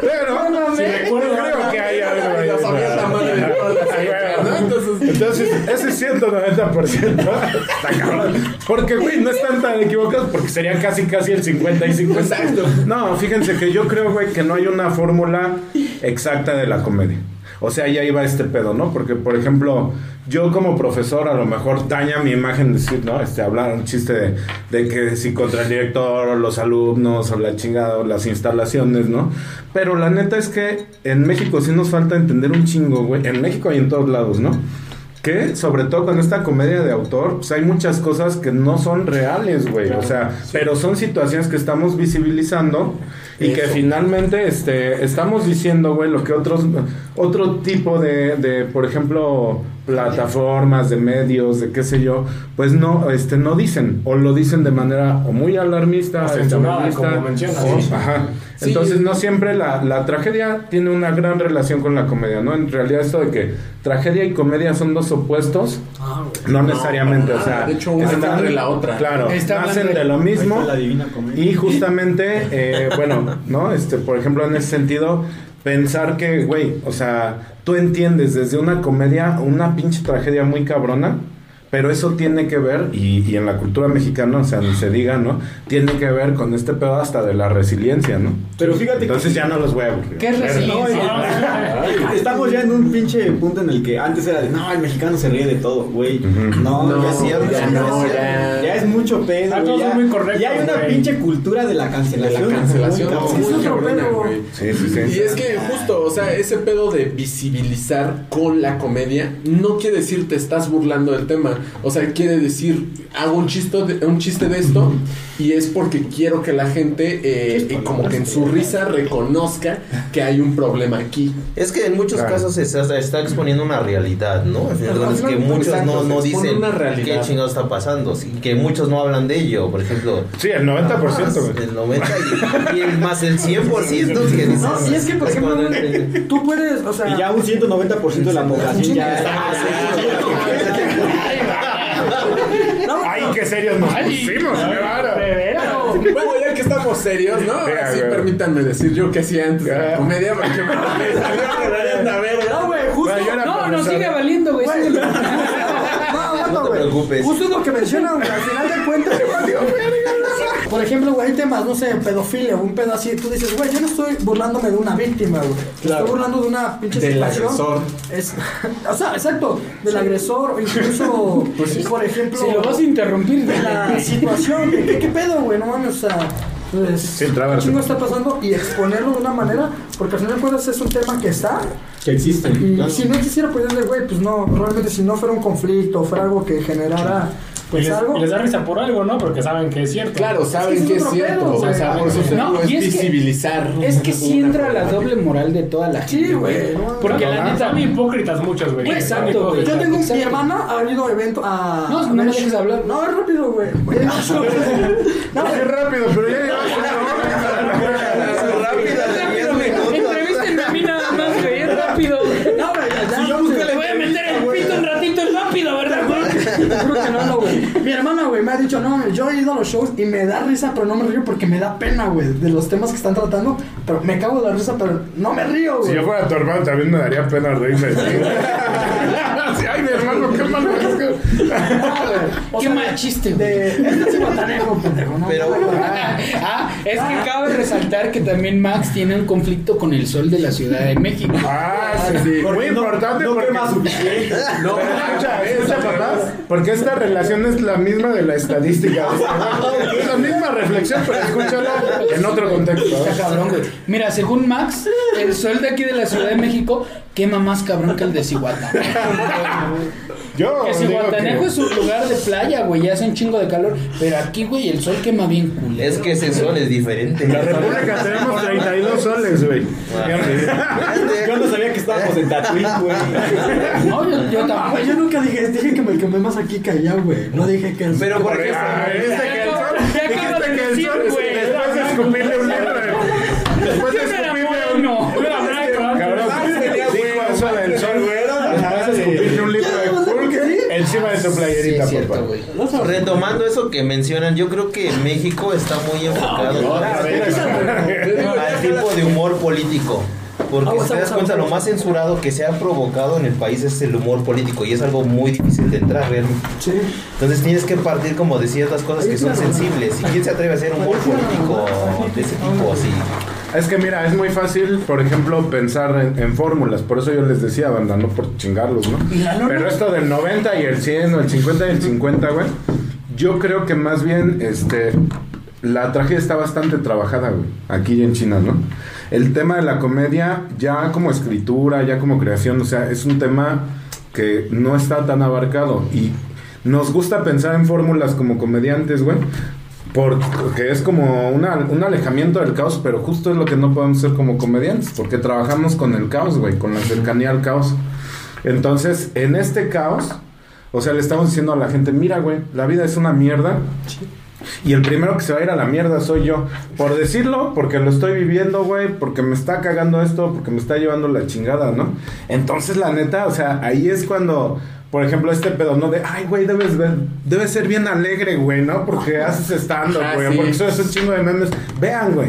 pero, Si recuerdo, creo que hay algo ahí. Ya sabías la madre de todas las Ahí va. ¿no? Entonces, ese 190% está cabrón. Porque, güey, no están tan equivocados porque serían casi, casi el 50 y 50. No, fíjense que yo creo, güey, que no hay una fórmula exacta de la comedia. O sea, ya iba este pedo, ¿no? Porque, por ejemplo, yo como profesor a lo mejor daña mi imagen decir, ¿no? Este, hablar un chiste de, de que si contra el director o los alumnos o la chingada o las instalaciones, ¿no? Pero la neta es que en México sí nos falta entender un chingo, güey. En México y en todos lados, ¿no? Que sobre todo con esta comedia de autor, pues hay muchas cosas que no son reales, güey. O sea, pero son situaciones que estamos visibilizando y que finalmente este, estamos diciendo, güey, lo que otros, otro tipo de, de, por ejemplo, plataformas, de medios, de qué sé yo, pues no, este, no dicen, o lo dicen de manera o muy alarmista, O censurada, alarmista, como mencionas, o- sí. ajá. Sí. Entonces no siempre la, la tragedia tiene una gran relación con la comedia, ¿no? En realidad esto de que tragedia y comedia son dos opuestos, no necesariamente, o sea. De hecho, una están- está entre la otra. Claro, Está nacen de lo mismo. La divina. Y justamente, eh, bueno, ¿no? Este, por ejemplo, en ese sentido, pensar que, güey, o sea, tú entiendes desde una comedia una pinche tragedia muy cabrona, pero eso tiene que ver, y, y en la cultura mexicana, o sea, ni se diga, ¿no? Tiene que ver con este pedo hasta de la resiliencia, ¿no? Pero fíjate que- Entonces ya no los voy a aburrir. ¿Qué es No, resiliencia? y- estamos ya en un pinche punto en el que antes era de, no, el mexicano se ríe de todo, güey. No, No, ya es cierto, ya ya, no, es cierto. ya. Ya es mucho pedo, Ah, güey, todos ya, son muy correctos, ya hay una güey. pinche cultura de la De cancelación. la cancelación muy es otro pedo. güey. Sí, sí, sí. Y es que justo, o sea, ese pedo de visibilizar con la comedia no quiere decir te estás burlando del tema. O sea, quiere decir, hago un chiste de, un chiste de esto y es porque quiero que la gente, eh, eh, como que en su risa, reconozca que hay un problema aquí. Es que en muchos Claro. casos se está, está exponiendo una realidad, ¿no? Cuentas, que muchos Exacto, no, no dicen qué chingado está pasando, sí, que muchos no hablan de ello, por ejemplo. Sí, el 90%, güey. El 90 y, y el más el 100% que dices. No, y es que, por ejemplo, tú puedes, o sea... Y ya un 190% de la población ya qué serios nos pusimos, qué bárbaro. Bueno, ya que estamos serios, ¿no? Ahora sí, permítanme decir yo que hacía antes de la comedia, porque me salió verga. No, güey, justo... No, no, sigue valiendo, güey. Güey. síguelo. No, no, No te güey. Preocupes. Justo es lo que mencionan. Al final de cuentas. Por ejemplo, güey, hay temas, no sé, pedofilia o un pedo así. Tú dices, güey, yo no estoy burlándome de una víctima, güey. Estoy burlando de una pinche Del situación. agresor. Es, o sea, exacto, del agresor o incluso, por ejemplo, Si lo vas a interrumpir, de la situación. ¿Qué, qué pedo, güey? No mames, o sea. Pues, Sin ¿qué trabarse. chingo está pasando? Y exponerlo de una manera, porque al final de cuentas es un tema que está, Que existen. y claro. si no quisiera pues de güey, pues no, realmente si no fuera un conflicto, fuera algo que generara pues les, algo. y les da risa por algo, ¿no? Porque saben que es cierto. Claro, saben Es que que es es cierto. pedo, o sea, por eso te No, es es que- visibilizar. Es que sí entra la doble moral de toda la gente. Sí, güey. no, Porque no, la no. neta. Son hipócritas muchos, güey. Son exacto, güey. Yo tengo mi hermana ha ido a evento a No, a no me dejes hablar. No, es rápido, güey. no, Qué rápido, pero ya Entrevístenme a mí nada más, güey. Es rápido. no, güey, ya, ya, Te voy a meter el pito un ratito, es rápido, ¿verdad, güey? Te juro que no, no, güey. Mi ha dicho, no, yo he ido a los shows y me da risa, pero no me río porque me da pena, güey, de los temas que están tratando. Pero me cago de la risa, pero no me río, Si güey. yo fuera tu hermano también me daría pena reírme Ay, mi hermano, qué malo es que... O Qué sea, mal chiste, güey. De, este es guatanejo, pendejo, ¿no? Pero- Ah, es que cabe resaltar que también Max tiene un conflicto con el sol de la Ciudad de México. Ah, sí, sí. Muy no- importante no porque... quema suficiente. No, Pero escucha, esa escucha, es la papá, verdad. porque esta relación es la misma de la estadística. Es la misma reflexión, pero escúchala en otro contexto. Está cabrón, güey. Mira, según Max, el sol de aquí de la Ciudad de México quema más cabrón que el de Cihuatanejo. Yo Que Cihuatanejo que... es un lugar de playa, güey, ya hace un chingo de calor. Pero aquí, güey, el sol quema bien. Es que ese sol es diferente. En la República tenemos 32 soles, güey. Yo no sabía que estábamos en Tatooine, güey. No, yo, yo No, tampoco. güey, yo nunca dije, dije que me quemé más aquí que allá, güey. No dije que... Pero Porque, ejemplo, ah, ¿viste que el sol? Ya acabas Dijiste de que el decir, sol, güey. después de escupirle un libro de... Después de Yo no era escupirle un... mono. Yo era blanco, Cabrón, dijo eso del sol, güey. Después de escupirle un libro de Hulk encima de tu Sí, playerita, es cierto, güey. retomando eso que mencionan, yo creo que México está muy enfocado al tipo de humor político. Porque si te das cuenta, lo más censurado que se ha provocado en el país es el humor político y es algo muy difícil de entrar realmente. Sí. Entonces tienes que partir como de ciertas cosas que son sensibles. ¿Y quién se atreve a hacer humor político de ese tipo así? Es que mira, es muy fácil, por ejemplo, pensar en, en fórmulas. Por eso yo les decía, banda, no por chingarlos, ¿no? Pero esto del 90 y el 100 o el 50 y el 50, güey. Yo creo que más bien, este, la tragedia está bastante trabajada, güey, aquí en China, ¿no? El tema de la comedia, ya como escritura, ya como creación, o sea, es un tema que no está tan abarcado. Y nos gusta pensar en fórmulas como comediantes, güey. Porque es como un alejamiento del caos, pero justo es lo que no podemos hacer como comediantes, porque trabajamos con el caos, güey, con la cercanía al caos. Entonces, en este caos, o sea, le estamos diciendo a la gente, mira, güey, la vida es una mierda. Y el primero que se va a ir a la mierda soy yo. Por decirlo, porque lo estoy viviendo, güey, porque me está cagando esto, porque me está llevando la chingada, ¿no? Entonces, la neta, o sea, ahí es cuando, por ejemplo, este pedo, ¿no? De, ay, güey, debes, ver- debes ser bien alegre, güey, ¿no? Porque haces stand-up, Ah, güey, sí. porque eso es un chingo de memes. Vean, güey.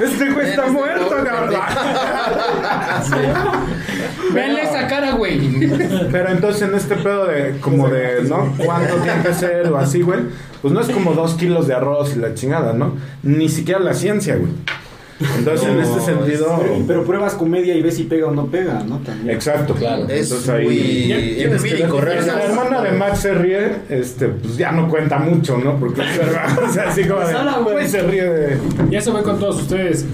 Este güey está muerto, cabrón. Veanle esa cara, güey. Pero entonces en este pedo de como de, ¿no? ¿Cuánto tiene que ser o así, güey? Pues no es como dos kilos de arroz y la chingada, ¿no? Ni siquiera la ciencia, güey. Entonces en este sentido... Pero pruebas comedia y ves si pega o no pega, ¿no? También. Exacto. Claro, es Entonces ahí... muy empírico, Si realmente. la hermana de Max se ríe, este, pues ya no cuenta mucho, ¿no? Porque o sea, así como de, Sala, güey. güey, se ríe de... Y eso ve con todos ustedes.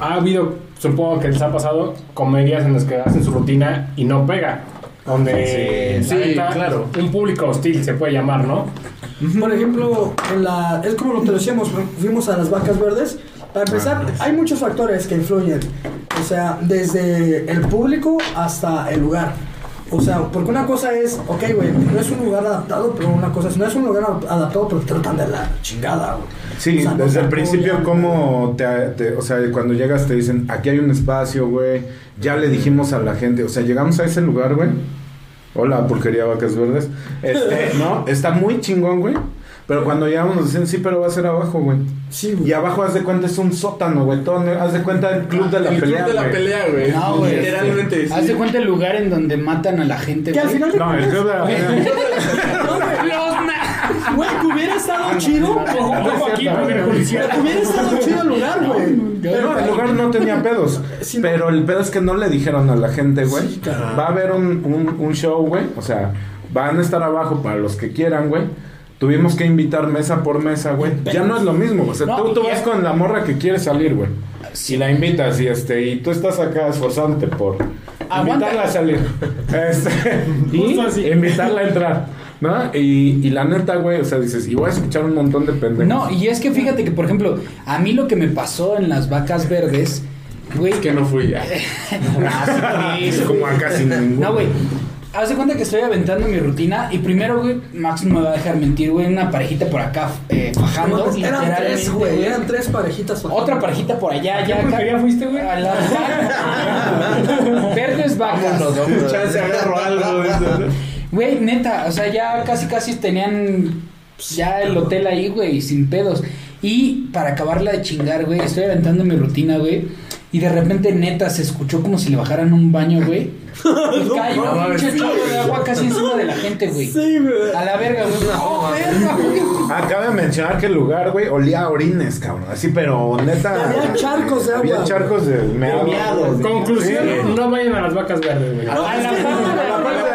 Ha habido, supongo que les ha pasado, comedias en las que hacen su rutina y no pega. Donde Sí, la sí, neta, claro. un público hostil se puede llamar, ¿no? Por ejemplo, en la, es como lo que decíamos, fuimos a las vacas verdes. Para empezar, hay muchos factores que influyen. O sea, desde el público hasta el lugar. O sea, porque una cosa es, ok, güey, no es un lugar adaptado, pero una cosa es, no es un lugar adaptado, pero te tratan de la chingada, güey. Sí, O sea, no desde el principio, como te, te- o sea, cuando llegas te dicen, aquí hay un espacio, güey, ya le dijimos a la gente, o sea, llegamos a ese lugar, güey. Hola, pulquería Vacas Verdes. Este, no, está muy chingón, güey. Pero cuando llegamos nos dicen, sí, pero va a ser abajo, güey. Sí, güey. Y abajo, haz de cuenta, es un sótano, güey. Todo, haz de cuenta el club de la El club pelea, de la pelea, güey. No, güey. Literalmente. sí. Haz de cuenta el lugar en donde matan a la gente. Que al final de No, el club de la pelea. No, güey. Los na- Güey, que hubiera estado chido. Ojo aquí, policía. Que hubiera estado chido el lugar, güey. No, el lugar no tenía pedos. Sí, no. pero el pedo es que no le dijeron a la gente, güey. Va a haber un, un, un show, güey. O sea, van a estar abajo para los que quieran, güey. Tuvimos que invitar mesa por mesa, güey. Ya no es lo mismo. O sea, No, tú, tú vas con la morra que quiere salir, güey. Y la invitas y este y tú estás acá esforzándote por Aguanta. invitarla a salir. Este, y invitarla a entrar. ¿No? Y, y la neta, güey, o sea, dices, y voy a escuchar un montón de pendejos. No, y es que fíjate que, por ejemplo, a mí lo que me pasó en las vacas verdes, güey. Es que no fui ya. Sí, sí, como acá sin ningún. No, güey. Haz de cuenta que estoy aventando mi rutina y primero, güey, Max no me va a dejar mentir, güey, una parejita por acá eh, fajando. Eran literalmente, tres, güey. Eran tres parejitas. Otra parejita por allá, ya. ¿Qué pulquería fuiste, güey? A las verdes vacas. Chance agarro algo. ¿no? Güey, neta, o sea, ya casi casi tenían ya el hotel ahí, güey, sin pedos. Y para acabarla de chingar, güey, estoy aventando mi rutina, güey. Y de repente, neta, se escuchó como si le bajaran un baño, güey. Y cayó un pinche chorro de agua casi encima de la gente, güey. Sí, güey. A la verga, güey. ¡Oh, verga, güey! Acaba de mencionar que el lugar, güey, olía a orines, cabrón. Así, pero neta. Había charcos de Había agua. charcos de meado. Conclusión, Sí. no vayan a las vacas verdes, güey. A la parte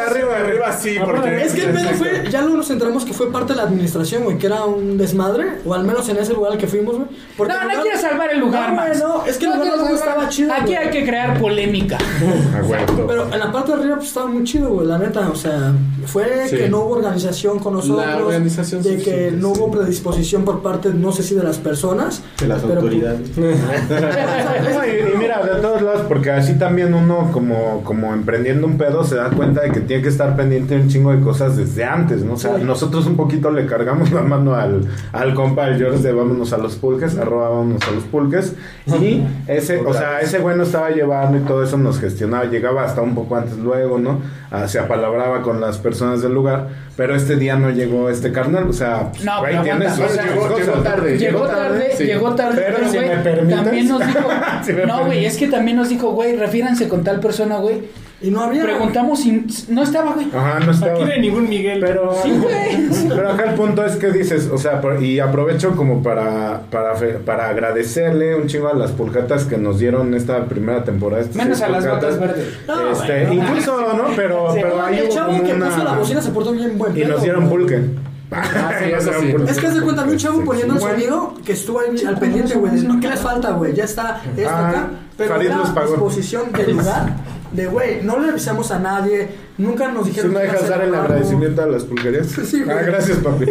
sí, porque. Es que el pedo fue, ya luego nos enteramos que fue parte de la administración, güey, que era un desmadre, o al menos en ese lugar al que fuimos, güey. Porque No, no lugar- quieres salvar el lugar, No, Max. no, es que el lugar salvar- estaba chido, Aquí hay que crear polémica. Todo. Pero en la parte de arriba pues estaba muy chido, güey, la neta, o sea, fue Sí. que no hubo organización con nosotros, La organización de que sí, no hubo predisposición por parte, no sé si de las personas, De las pero- autoridades. No, y, y mira, de todos lados, porque así también uno, como, como emprendiendo un pedo, se da cuenta de que tiene que estar pendiente de un chingo de cosas desde antes, ¿no? O sea, Sí. nosotros un poquito le cargamos la mano al, al compa del George de vámonos a los pulques, arroba vámonos a los pulques. Y ese, o sea, ese güey nos estaba llevando y todo eso nos gestionaba, llegaba hasta un poco antes luego, ¿no? Ah, se apalabraba con las personas del lugar, pero este día no llegó este carnal, o sea, No, güey, tiene sus o sea, llegó- cosas, llegó tarde. Llegó tarde, sí. llegó tarde, Pero pero, si güey, me permites. también nos dijo, Si me no, güey, permites. es que también nos dijo, güey, refiéranse con tal persona, güey. Y no había. Preguntamos y no estaba, güey. Ajá, no estaba. Aquí no hay ningún Miguel. Pero, Sí, güey. pero acá el punto es que dices, o sea, por- y aprovecho como para, para, fe- para agradecerle un chingo a las pulcatas que nos dieron esta primera temporada. estas Menos a las vacas verdes. No, Este, incluso, ¿no? Pero, pero ahí el hubo chavo que una- puso la bocina se portó bien buen Y pedo, nos dieron pulque. Ah, sí, eso sí. Es que se cuenta un chavo poniendo el sonido que estuvo ahí al pendiente, güey, diciendo, ¿qué les falta, güey? Ya está esto Ah, acá. Pero la disposición del lugar, de, güey, no le avisamos a nadie, nunca nos ¿Sí dijeron iba a dejas dar el agradecimiento a las pulquerías? Sí, güey. Ah, gracias, papi.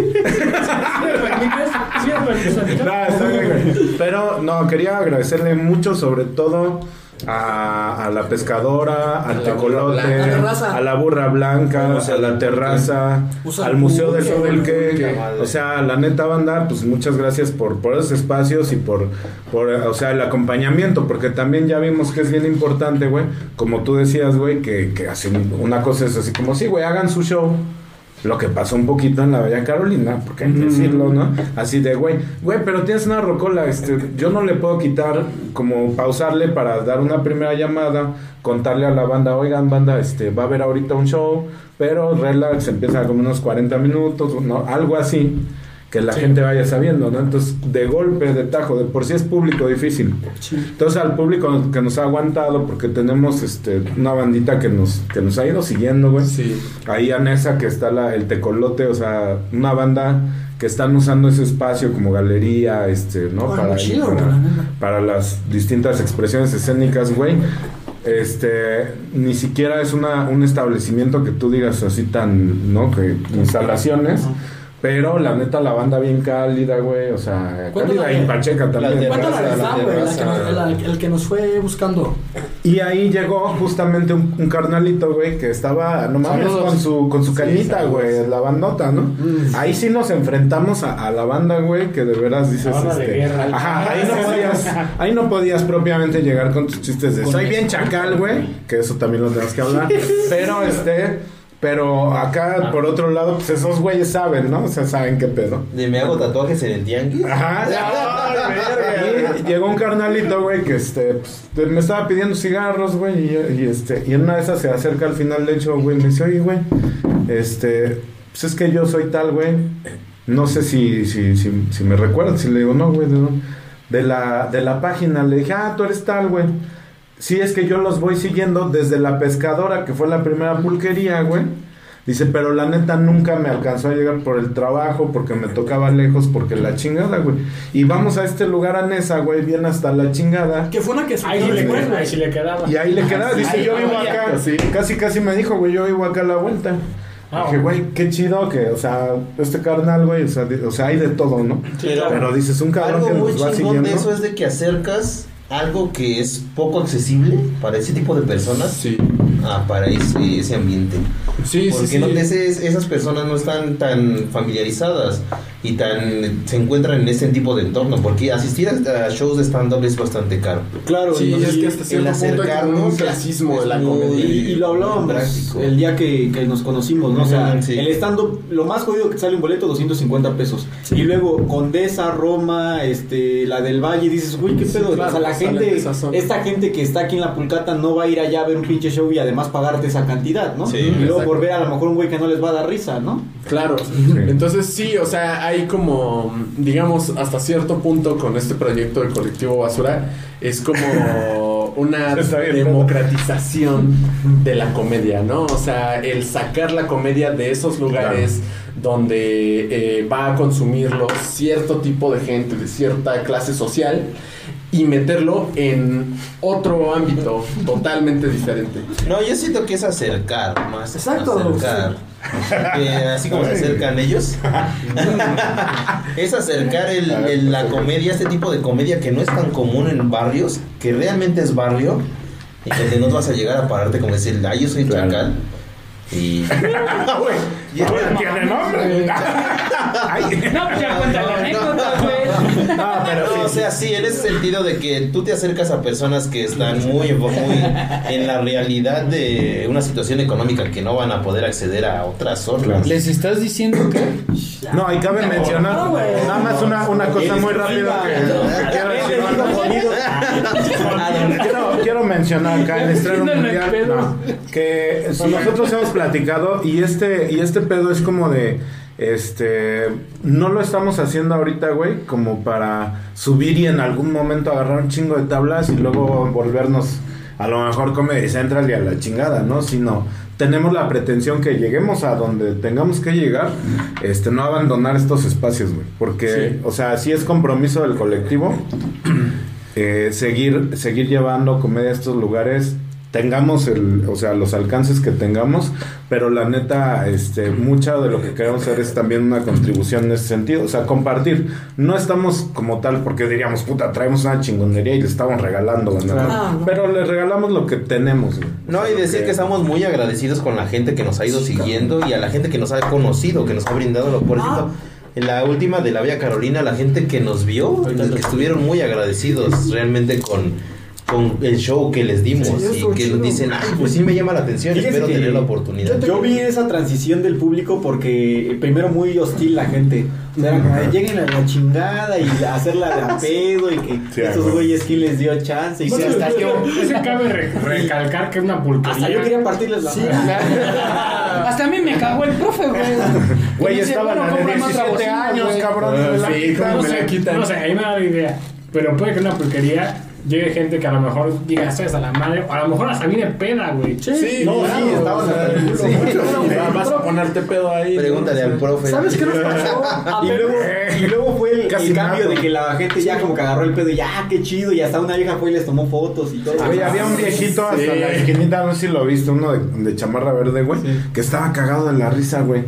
No, está bien, güey. Pero no, quería agradecerle mucho, sobre todo a, a la pescadora, al A la burra tecolote, blanca. A la terraza. a la burra blanca, a la terraza, al Museo del pulque. O sea, la neta banda, pues muchas gracias por, por esos espacios y por, por, o sea, el acompañamiento, porque también ya vimos que es bien importante, güey, como tú decías, güey, que, que hacen una cosa es así como, sí, güey, hagan su show. Lo que pasó un poquito en la Bella Carolina, porque hay que decirlo, ¿no? Así de, güey, güey, pero tienes una rocola, este, yo no le puedo quitar, como pausarle para dar una primera llamada, contarle a la banda, oigan, banda, este, va a haber ahorita un show, pero relax, empieza como unos 40 minutos, ¿no? Algo así, que la gente vaya sabiendo, ¿no? Entonces, de golpe, de tajo, de por sí es público difícil. Entonces, al público que nos ha aguantado, porque tenemos este, una bandita que nos, que nos ha ido siguiendo, güey. Sí. Ahí Anesa, que está la, el tecolote, o sea, una banda que están usando ese espacio como galería, este, ¿no? Para, chido, para, para las distintas expresiones escénicas, güey. Este, ni siquiera es una, un establecimiento que tú digas así tan, ¿no? Que instalaciones. Pero la neta, la banda bien cálida, güey. O sea, ¿Cuánto cálida la- y pacheca también. ¿Cuánto la la güey? La que nos- El que nos fue buscando. Y ahí llegó justamente un, un carnalito, güey, que estaba, no mames, Saludos. con su, con su cañita, güey, la bandota, ¿no? Ahí sí nos enfrentamos a, a la banda, güey, que de veras dices, banda de este, guerra. ajá, ahí no podías, ahí no podías propiamente llegar con tus chistes de, soy bien chacal, güey, que eso también lo tenemos que hablar, pero este, pero acá, por otro lado, pues esos güeyes saben, ¿no? O sea, saben qué pedo. De me hago tatuajes en el tianguis. Ajá. Y llegó un carnalito, güey, que este, pues, me estaba pidiendo cigarros, güey, y, y, este, y en una de esas se acerca al final del show, güey, y me dice, oye, güey, este, pues es que yo soy tal, güey, no sé si, si, si, si me recuerdas, si le digo, no, güey, de, dónde?". de la, de la página, le dije, ah, tú eres tal, güey. Sí, es que yo los voy siguiendo desde la pescadora, que fue la primera pulquería, güey. Dice, pero la neta nunca me alcanzó a llegar por el trabajo, porque me tocaba lejos, porque la chingada, güey. Y vamos a este lugar a Nesa, güey, bien hasta la chingada. Que fue una que Ahí sí le, quedaba, güey. ahí sí le quedaba. Y ahí le quedaba, dice, Ahí yo vivo acá. sí. Casi, casi me dijo, güey, yo vivo acá a la vuelta. Ah, Dije, güey, qué chido que, o sea, este carnal, güey, o sea, o sea, hay de todo, ¿no? Pero- Pero dices, un cabrón Algo que muy nos va chingón siguiendo. de eso es de que acercas algo que es poco accesible para ese tipo de personas Sí. a para ese, ese ambiente. Sí, Porque sí. no, ese- esas personas no están tan familiarizadas y tan se encuentran en ese tipo de entorno. Porque asistir a, a shows de stand-up es bastante caro. Claro, Sí, y- es que hasta cierto punto hay un clasismo de la comedia. Y, y lo hablábamos el día que, que nos conocimos, ¿no? O sea, sí. el stand-up, lo más jodido que sale un boleto, 250 pesos. Y luego Condesa, Roma, este, la del Valle, dices, uy, qué Sí, pedo. claro, o sea, la gente, esta gente que está aquí en la Pulcata no va a ir allá a ver un pinche show y además pagarte esa cantidad, ¿no? Sí, y luego exacto. por ver a lo mejor un güey que no les va a dar risa, ¿no? Claro. Entonces sí, o sea, hay como, digamos, hasta cierto punto con este proyecto del colectivo Basura, es como una democratización de la comedia, ¿no? O sea, el sacar la comedia de esos lugares donde eh, va a consumirlo cierto tipo de gente de cierta clase social y meterlo en otro ámbito totalmente diferente. No, yo siento que es acercar más. Exacto, Acercar. Así como se acercan ellos. es acercar el, el- la comedia, este tipo de comedia que no es tan común en barrios, que realmente es barrio, y donde no vas a llegar a pararte como decir, ay, yo soy Claro. chacal. Y. Nombre. Ay. No, pues ya cuenta la anécdota, güey. No, pero No, o sea, sí, en ese sentido de que tú te acercas a personas que están muy, muy en la realidad de una situación económica que no van a poder acceder a otras zonas. ¿Les estás diciendo que? No, y cabe mencionar, No, nada más una, una cosa muy rápida que, que quiero. Quiero, quiero mencionar acá en Estreno Entiéndeme, Mundial pedo. no, que si nosotros hemos platicado y este y este pedo es como de este no lo estamos haciendo ahorita, güey, como para subir y en algún momento agarrar un chingo de tablas y luego volvernos a lo mejor Comedy Central y a la chingada, ¿no? Sino tenemos la pretensión que lleguemos a donde tengamos que llegar, este, no abandonar estos espacios, güey. Porque, o sea, sí es compromiso del colectivo eh, seguir, seguir llevando comedia a estos lugares tengamos el, o sea, los alcances que tengamos, pero la neta, este, mucha de lo que queremos hacer es también una contribución en ese sentido, o sea, compartir. No estamos como tal porque diríamos, puta, traemos una chingonería y le estamos regalando, ¿no? Claro. Pero le regalamos lo que tenemos. güey. No, y decir que estamos muy agradecidos con la gente que nos ha ido siguiendo y a la gente que nos ha conocido, que nos ha brindado lo por ejemplo. En la última de la Vía Carolina, la gente que nos vio, que estuvieron muy agradecidos realmente con, con el show que les dimos Sí, y que chido. dicen, ay, pues sí me llama la atención, espero que tener la oportunidad. Yo vi esa transición del público porque eh, primero muy hostil la gente. O sea, era como, "Ay, lleguen a la chingada y hacerla de a pedo y que Sí, estos güey. güeyes quién les dio chance y Sí, que hasta hasta yo yo, ese cabe re- recalcar que es una pulquería. hasta yo quería partirles la Sí. Hasta a mí me cagó el profe, güey. Güey, estaban bueno, a de cómprame otra 17 bocina, años, cabrón. me la Sí, quitan, me la quitan. No sé, ahí me da la idea. Pero puede que una pulquería llegue gente que a lo mejor diga, hasta la madre, o a lo mejor hasta viene peda, güey. Sí, No, sí, el culo. Sí, muchos. vas a ponerte pedo ahí. Pregúntale al profe. ¿Sabes qué nos pasó? Y luego, y luego fue el, Casi el cambio de que la gente ya como que agarró el pedo y ya, qué chido, y hasta una vieja fue y les tomó fotos y todo. Güey, había un viejito hasta Sí. la esquinita, no sé si lo viste, uno de, de chamarra verde, güey, que estaba cagado de la risa, güey.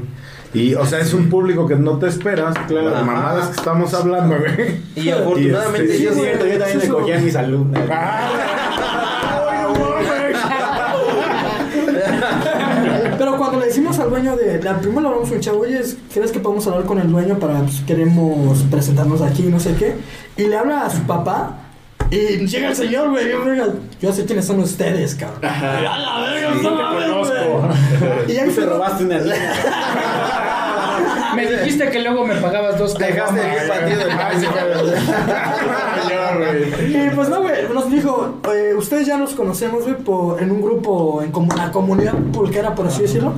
Y, o sea, es un público que no te esperas, Claro. las mamadas que estamos hablando, güey. Y afortunadamente Y este- Sí, yo es cierto, yo también me Eso. cogía a mis alumnos. Pero cuando le decimos al dueño de. La primera le hablamos un chavo, oye, ¿crees que podemos hablar con el dueño para. Pues, queremos presentarnos aquí, no sé qué? Y le habla a su papá. Y llega el señor, güey. Yo sé quiénes son ustedes, cabrón. A la verga, Sí, no te mames, conozco. güey. Y te fue- robaste una. Me dijiste que luego me pagabas dos Dejaste el partido del Y pues no, güey, nos dijo, eh, ustedes ya nos conocemos, güey, por- en un grupo, en como la comunidad pulquera, por así decirlo,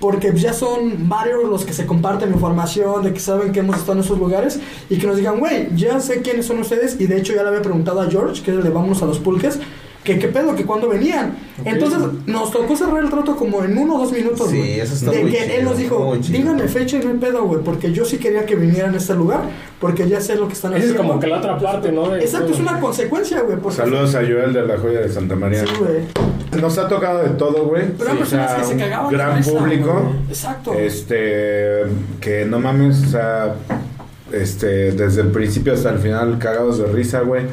porque ya son varios los que se comparten información, de que saben que hemos estado en esos lugares, y que nos digan, güey, ya sé quiénes son ustedes, y de hecho ya le había preguntado a George, que es el de Vamos a los Pulques, que qué pedo, que cuándo venían. Entonces nos tocó cerrar el trato como en uno o dos minutos, Sí, güey. eso está de muy que chido, él nos dijo, díganme fecha y no hay pedo, güey, porque yo sí quería que vinieran a este lugar, porque ya sé lo que están Esa es haciendo. como que la otra parte, ¿no? De- Exacto, es una consecuencia, güey. porque- Saludos a Joel de la Joya de Santa María. Sí, güey. Nos ha tocado de todo, güey. Pero hay Sí, o sea, personas que se cagaban gran público. güey. Exacto. Este, que no mames, o sea, este, desde el principio hasta el final cagados de risa, güey.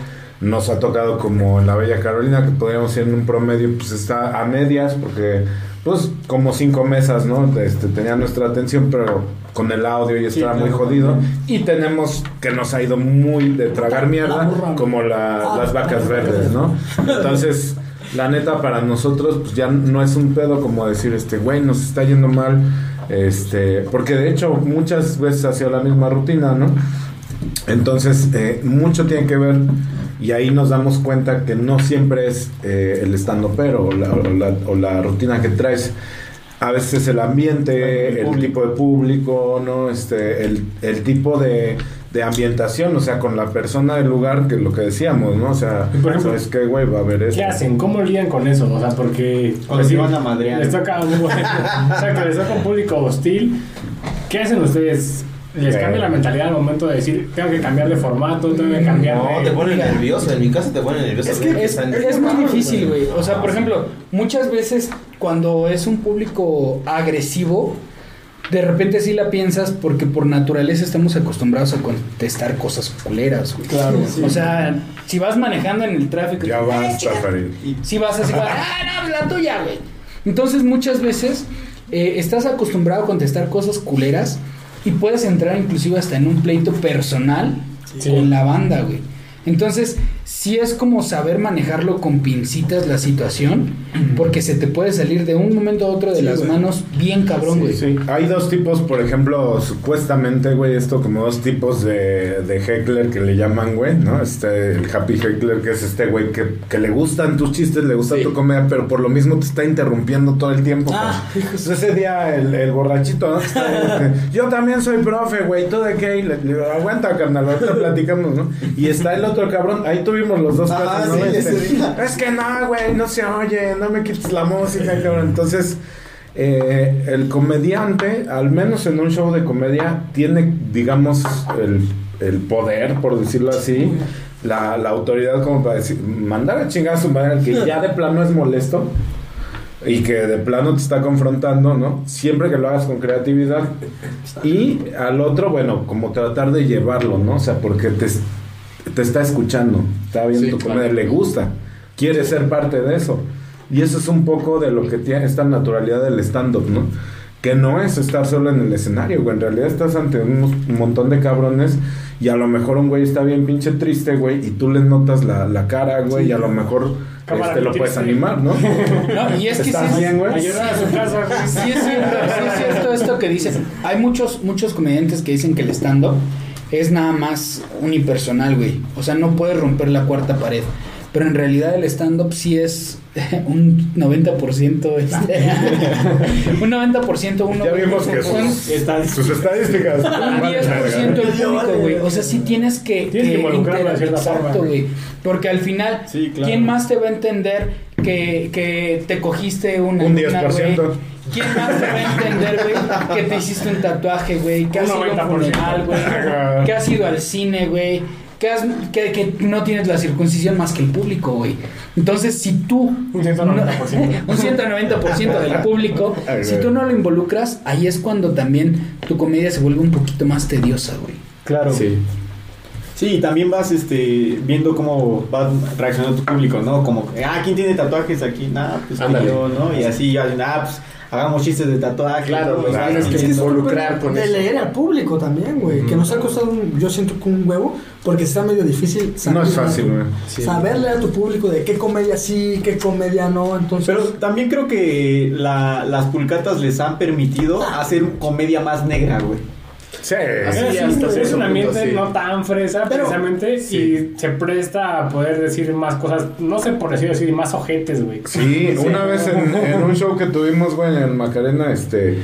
Nos ha tocado como en la Bella Carolina, que podríamos ir en un promedio, pues está a medias, porque, pues, como cinco mesas, ¿no? Este, tenía nuestra atención, pero con el audio y estaba muy jodido. Y tenemos que nos ha ido muy de tragar mierda, como la- Ah, las vacas verdes, ¿no? Entonces, la neta, para nosotros, pues ya no es un pedo como decir, este, güey, nos está yendo mal. Este, porque de hecho, muchas veces ha sido la misma rutina, ¿no? Entonces, eh, mucho tiene que ver, y ahí nos damos cuenta que no siempre es eh, el estando pero o la, o, la, o la rutina que traes. A veces el ambiente, el tipo de público, ¿no? Este, el, el tipo de, de ambientación, o sea, con la persona del lugar, que lo que decíamos, ¿no? O sea, por ejemplo, ¿sabes qué, güey? Va a haber esto. ¿Qué hacen? ¿Cómo lidian con eso? O sea, porque... Cuando se van a madrear. Les toca un... Exacto, les toca un público hostil. ¿Qué hacen ustedes? ¿Les cambia la mentalidad al momento de decir, tengo que cambiar de formato, tengo que cambiar No, de... te pone nervioso. En mi casa te pone nervioso. Es que es, es muy difícil, güey. O sea, por ejemplo, muchas veces cuando es un público agresivo, de repente sí la piensas porque por naturaleza estamos acostumbrados a contestar cosas culeras, güey. Claro, sí. O sea, si vas manejando en el tráfico, Ya "Ay, basta, chica", Farid. si vas así, ah, no, la tuya, güey. Entonces muchas veces eh, estás acostumbrado a contestar cosas culeras y puedes entrar inclusive hasta en un pleito personal Sí. con la banda, güey. Entonces, sí es como saber manejarlo con pincitas la situación, porque se te puede salir de un momento a otro de Sí, las güey. manos bien cabrón, güey. Sí, hay dos tipos, por ejemplo, supuestamente, güey, esto como dos tipos de, de heckler que le llaman, güey, ¿no? Este, el happy heckler, que es este güey que, que le gustan tus chistes, le gusta tu comedia, pero por lo mismo te está interrumpiendo todo el tiempo. Ah, pues. Ese día el, el borrachito, ¿no? Está, yo también soy profe, güey, ¿tú de qué? Y le, le aguanta, carnal, ahorita platicamos, ¿no? Y está el otro cabrón, ahí los dos Ah, Este, es que no, güey, no se oye, no me quites la música, cabrón. Entonces, eh, el comediante, al menos en un show de comedia, tiene, digamos, el, el poder, por decirlo así, la, la autoridad como para decir, mandar a chingar a su madre al que ya de plano es molesto y que de plano te está confrontando, ¿no? Siempre que lo hagas con creatividad. Y al otro, bueno, como tratar de llevarlo, ¿no? O sea, porque te, te está escuchando, está viendo Sí, tu claro. comedia, le gusta, quiere ser parte de eso. Y eso es un poco de lo que tiene esta naturalidad del stand-up, ¿no? Que no es estar solo en el escenario, güey. En realidad estás ante unos- un montón de cabrones y a lo mejor un güey está bien pinche triste, güey, y tú le notas la, la cara, güey, y a lo mejor este, lo puedes animar, ¿no? No, y es que ¿Estás sí, bien, güey? A llorar a su casa, güey. Sí es cierto, sí es cierto esto que dicen. Hay muchos, muchos comediantes que dicen que el stand-up es nada más unipersonal, güey. O sea, no puedes romper la cuarta pared. Pero en realidad el stand-up sí es un 90%, este, un 90% uno. Ya vimos que son- sus, sus estadísticas. un valen 10% verga. el público, güey. O sea, sí tienes que, Tienes que de cierta Exacto, güey. Porque al final, Sí, claro. ¿quién más te va a entender que, que te cogiste una Un luna, 10%. güey? ¿Quién más te va a entender, güey, que te hiciste un tatuaje, güey? Que has ido a 90%. un funeral, güey? Que has ido al cine, güey? Que, has, que, que no tienes la circuncisión más que el público, güey. Entonces, si tú... Un 190%. un 190% del público, Ay, si tú no lo involucras, ahí es cuando también tu comedia se vuelve un poquito más tediosa, güey. Claro. Sí. Sí, también vas este, viendo cómo va reaccionando tu público, ¿no? Como, ah, ¿quién tiene tatuajes aquí? Nah, pues yo, ¿no? Y así, ya, ah, pues hagamos chistes de tatuaje. Claro, Vas tienes que involucrar con de eso. leer al público también, güey. Que nos ha costado, un- yo siento que un huevo, porque está medio difícil. No es saber fácil, güey. Sí. Saberle a tu público de qué comedia sí, qué comedia no. Entonces, Pero también creo que la- las pulcatas les han permitido hacer comedia más negra, güey. Sí. Así Es, hasta es un ambiente punto, sí. no tan fresa Pero- precisamente sí. y se presta a poder decir más cosas, no sé por decir así, más ojetes, güey. Sí, una vez en, en un show que tuvimos, güey, en Macarena, este,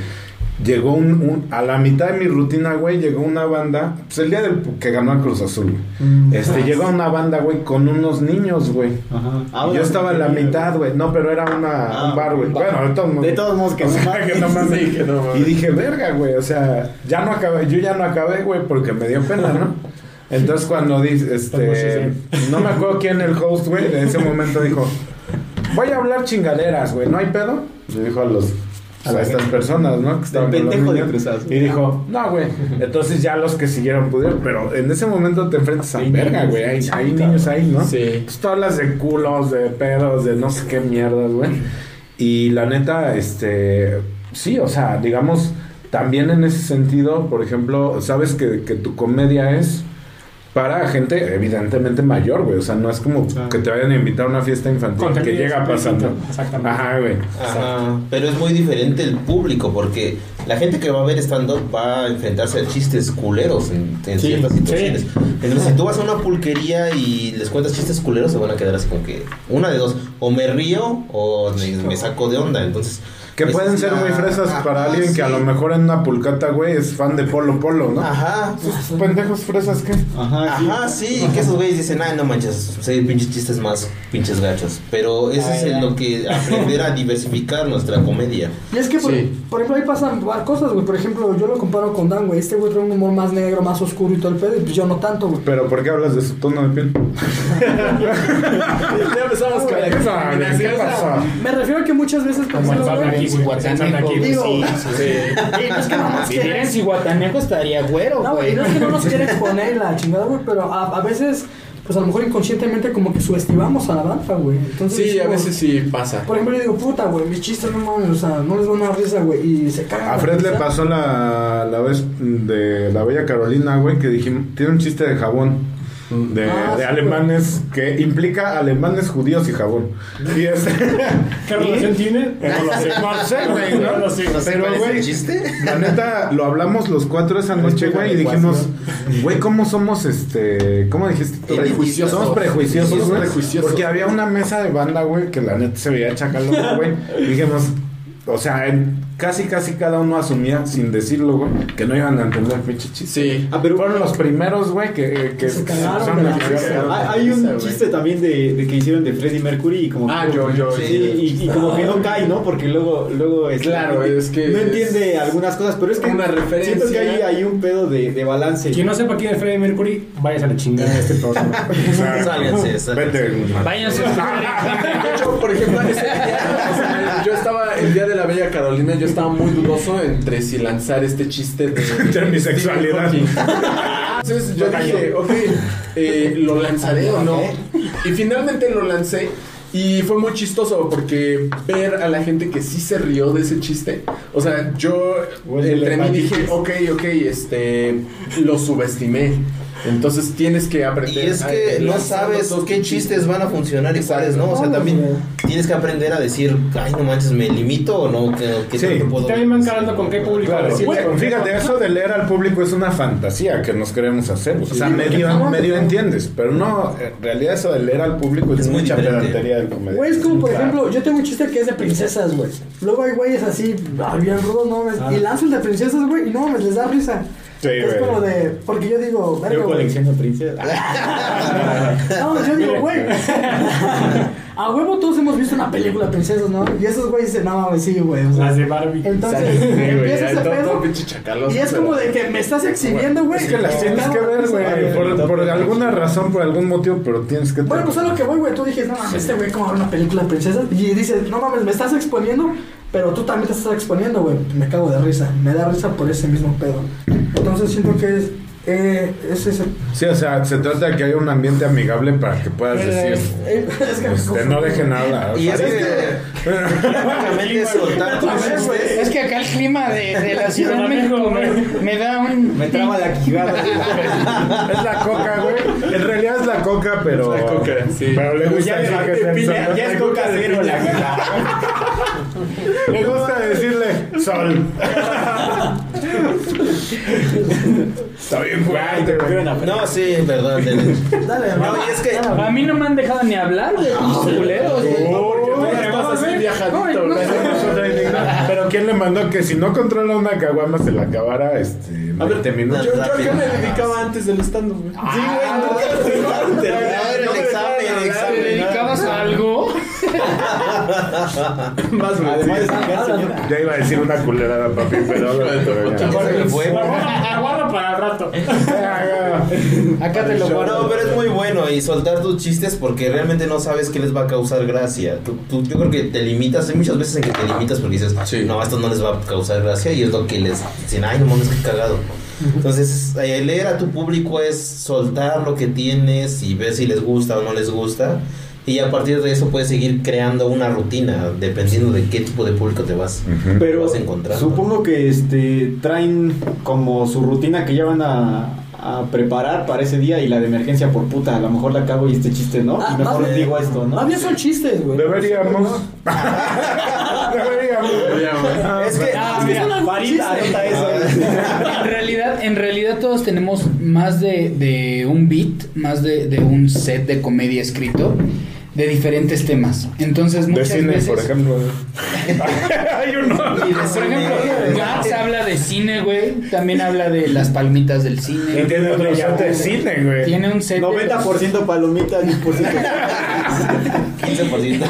llegó un, un- a la mitad de mi rutina, güey, llegó una banda, pues el día del que ganó el Cruz Azul, güey. este, llegó una banda, güey, con unos niños, güey. Ajá. Y yo estaba en la mitad, güey, no, pero era una, Ah, un bar, güey. Bueno, de todos modos. De todos modos, que o no sea, mames. que no mames. Sí, que no mames. Y dije, verga, güey, o sea, ya no acabé, yo ya no acabé, güey, porque me dio pena, ¿no? Entonces cuando dice, este, no me acuerdo quién el host, güey, en ese momento dijo, voy a hablar chingaderas, güey, ¿no hay pedo? Le dijo a los, a estas personas, ¿no? Que estaban pendejo de. Y dijo, no, güey. Entonces ya los que siguieron pudieron, pero en ese momento te enfrentas a verga, güey, hay, hay niños ahí, ¿no? Sí. Pues tú hablas de culos, de pedos, de no sé qué mierdas, güey. Y la neta, este, sí, o sea, digamos, también en ese sentido, por ejemplo, sabes que, que tu comedia es para gente evidentemente mayor, güey. O sea, no es como Claro. que te vayan a invitar a una fiesta infantil que llega pasando. exactamente. Ajá, güey. Ajá, pero es muy diferente el público porque la gente que va a ver stand-up va a enfrentarse a chistes culeros en, en Sí, ciertas sí. situaciones. Entonces, si tú vas a una pulquería y les cuentas chistes culeros, se van a quedar así como que una de dos, o me río o me, me saco de onda. Entonces, Que pueden es ser muy fresas para Ajá, alguien que a lo mejor en una pulcata, güey, es fan de Polo Polo, ¿no? Ajá, Pues, pendejos fresas, ¿qué? Ajá, sí. Ajá, sí, que esos güeyes dicen, ay, no manches, sé pinches chistes más pinches gachos. Pero eso es en lo que aprender a diversificar nuestra comedia. Y es que, por, Sí. por ejemplo, ahí pasan cosas, güey. Por ejemplo, yo lo comparo con Dan, güey. Este güey trae un humor más negro, más oscuro y todo el pedo. Y pues yo no tanto, güey. Pero ¿por qué hablas de su tono de piel? Ya empezamos con la. Me refiero a que muchas veces Como el pensando aquí, digo, sí. y no es que no nos Si quieren, eres Cihuatanejo estaría güero, no, güey, no es que no nos quieren exponer la chingada, güey, pero a, a veces, pues a lo mejor inconscientemente como que subestimamos a la banda, güey. Entonces, Sí, a veces sí pasa. Por ejemplo, yo digo, puta, güey, mis chistes no mames, o sea, no les van a dar risa, güey, y se cagan. A Fred le pasó la, la vez de la Bella Carolina, güey, que dijimos, tiene un chiste de jabón. De, Ah, de sí, alemanes que implica alemanes, judíos y jabón. Y es, ¿Qué relación tiene? No lo sé. no sé, güey, ¿no? No lo sé. Pero, ¿Cuál es güey, la neta, lo hablamos los cuatro esa noche, güey, y dijimos, güey, ¿cómo somos, este, cómo dijiste? Prejuiciosos. Somos prejuiciosos, güey. prejuiciosos. Porque había una mesa de banda, güey, que la neta se veía chacalona, güey. Y dijimos, o sea, en- casi casi cada uno asumía, sin decirlo, güey, que no iban a entender el pinche chiste. Sí. Ah, pero Fueron los primeros, güey, que, que Se cagaron la que- risa. Hay, hay un chiste también de, de que hicieron de Freddie Mercury y como Ah, que- yo, yo. Sí, y, y como que no cae, ¿no? Porque luego, luego este, Claro, es que no es entiende algunas cosas, pero es que una referencia. siento que hay, hay un pedo de, de balance. Quien no sepa quién es Freddie Mercury, váyase a la chingada de este programa. Sálganse, sálganse. Vete. Váyanse De hecho, por ejemplo, ese día, o sea, yo estaba, el día de la Bella Carolina, yo estaba muy dudoso entre si lanzar este chiste de... De mi sexualidad. Entonces yo dije, ok, eh, ¿lo lanzaré o no? Y finalmente lo lancé. Y fue muy chistoso porque ver a la gente que sí se rió de ese chiste. O sea, yo entre mí dije, ok, ok, este, lo subestimé. Entonces tienes que Y aprender. es a- que no sabes qué chistes van a funcionar y cuáles no. O sea, también tienes que aprender a decir, ay, no manches, ¿me limito o no? ¿Qué, qué Sí. tanto puedo También van calando con qué público Claro, decir. Bueno, fíjate, eso de leer al público es una fantasía que nos queremos hacer. O sea, medio, medio entiendes, pero no, en realidad eso de leer al público es, Es muy mucha diferente. pedantería del comediante. Güey, es como por ejemplo, yo tengo un chiste que es de princesas, güey. Luego hay güeyes así, ah, bien rudos, no mames. Y lanzo el de princesas, güey, y no mames, les da risa. Sí, es güey. como de. Porque yo digo, verga, Yo colecciono princesas. No, yo digo, güey. A huevo todos hemos visto una película de princesas, ¿no? Y esos güeyes dicen, no mames, sí, güey. O sea, Las de Barbie. entonces, Sí, güey, empieza ese pedo. Y es como de que me estás exhibiendo, güey. Es que las tienes que ver, güey. Por, por alguna razón, por algún motivo, pero tienes que. Bueno, pues a lo que voy, güey. Tú dices, no mames, este güey, como ver una película de princesas. Y dices, no mames, me estás exponiendo, pero tú también te estás exponiendo, güey. Me cago de risa. Me da risa por ese mismo pedo. Entonces siento que es. Eh, es ese. Sí, o sea, se trata de que haya un ambiente amigable para que puedas decir. Eh, es que Este, no dejen hablar. Y es que es que acá el clima de, de la Ciudad de México me, me da un. Me traba la quijada. Es la coca, güey. En realidad es la coca, pero. Es la coca, sí. Pero le gusta Ya, que ya, ya es coca cero la Le gusta decirle sol. Está bien fuerte, güey. No, sí, verdad. Dale. Dale, No, y es que A mí no me han dejado ni hablar, pinches culeros, no, güey. Pero ¿quién le mandó que si no controla una caguama se la acabara este, A ver, 20 minutos? Yo, yo a qué me dedicaba antes del stand-up, güey. Sí, güey, el Más. Además. Ya iba a decir una culerada, papi, pero... Aguardo para el rato. Acá te lo guardo. No, pero es muy bueno y soltar tus chistes porque realmente no sabes qué les va a causar gracia. Tú, tú- yo creo que te limitas, hay muchas veces en que te limitas porque dices, no, esto no les va a causar gracia y es lo que les dicen, ay, no mames, qué cagado. Entonces, eh, leer a tu público es soltar lo que tienes y ver si les gusta o no les gusta. Y a partir de eso puedes seguir creando una rutina dependiendo de qué tipo de público te vas. Pero vas a encontrar. supongo que este traen como su rutina que ya van a, a preparar para ese día y la de emergencia por puta. A lo mejor la cago y este chiste no. Ah, y mejor bien- digo esto, ¿no? Más bien son chistes, güey. Deberíamos. Deberíamos. Es que, Ah, Es mira, chistes. anota eso. En realidad, en realidad todos tenemos más de, de un beat, más de, de un set de comedia escrito de diferentes temas. Entonces De muchas cine, veces, por ejemplo. Hay uno. por ejemplo, Gats habla de cine, güey. También habla de las palmitas del Y cine. tiene otro set de cine, güey. Tiene un set de- 90% palomitas, 10% 15%.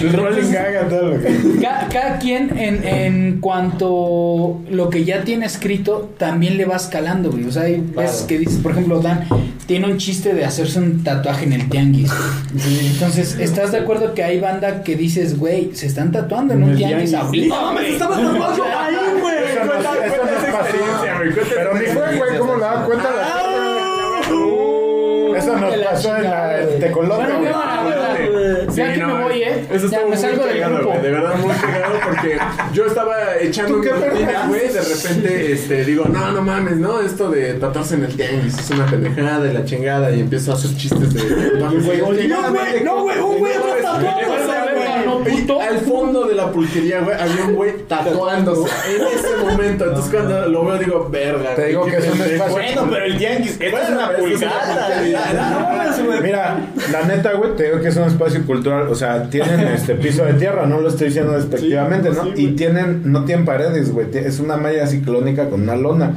El rolling gag, todo lo que. Ca- Cada, quien en, en cuanto lo que ya tiene escrito también le va escalando, güey. O sea, hay veces que dices, por ejemplo, Dan tiene un chiste de hacerse un tatuaje en el tianguis. Entonces, ¿estás de acuerdo que hay banda que dices, güey, se están tatuando en un el tianguis tianguis. ahorita? No mames, estaba tatuando ahí, güey. Eso no, eso no es paciencia, güey. Pero ni fue, güey, ¿cómo le da cuenta la Eso nos De la pasó en la güey. tecolote. Bueno, güey. Ya que no, me voy, ¿eh? Eso Ya estuvo me muy salgo del cagado, grupo. güey, De verdad, muy cagado porque yo estaba echando ¿Tú qué mi rutina, güey. De repente, este, digo, no, no mames, ¿no? Esto de tatuarse en el tianguis es una pendejada y la chingada. Y empiezo a hacer chistes de. No, güey, no, güey, un güey atrás tatuado, puto. Al fondo de la pulquería, güey, había un güey tatuándose en ese momento. Entonces cuando lo veo digo, verga. Te digo que es un espacio- Bueno, pero el tianguis, esto es una pulgada. Mira, la neta, güey, te digo que es un espacio cultural. O sea, tienen este piso de tierra, no lo estoy diciendo despectivamente, ¿no? y tienen, no tienen paredes, güey. Es una malla ciclónica con una lona.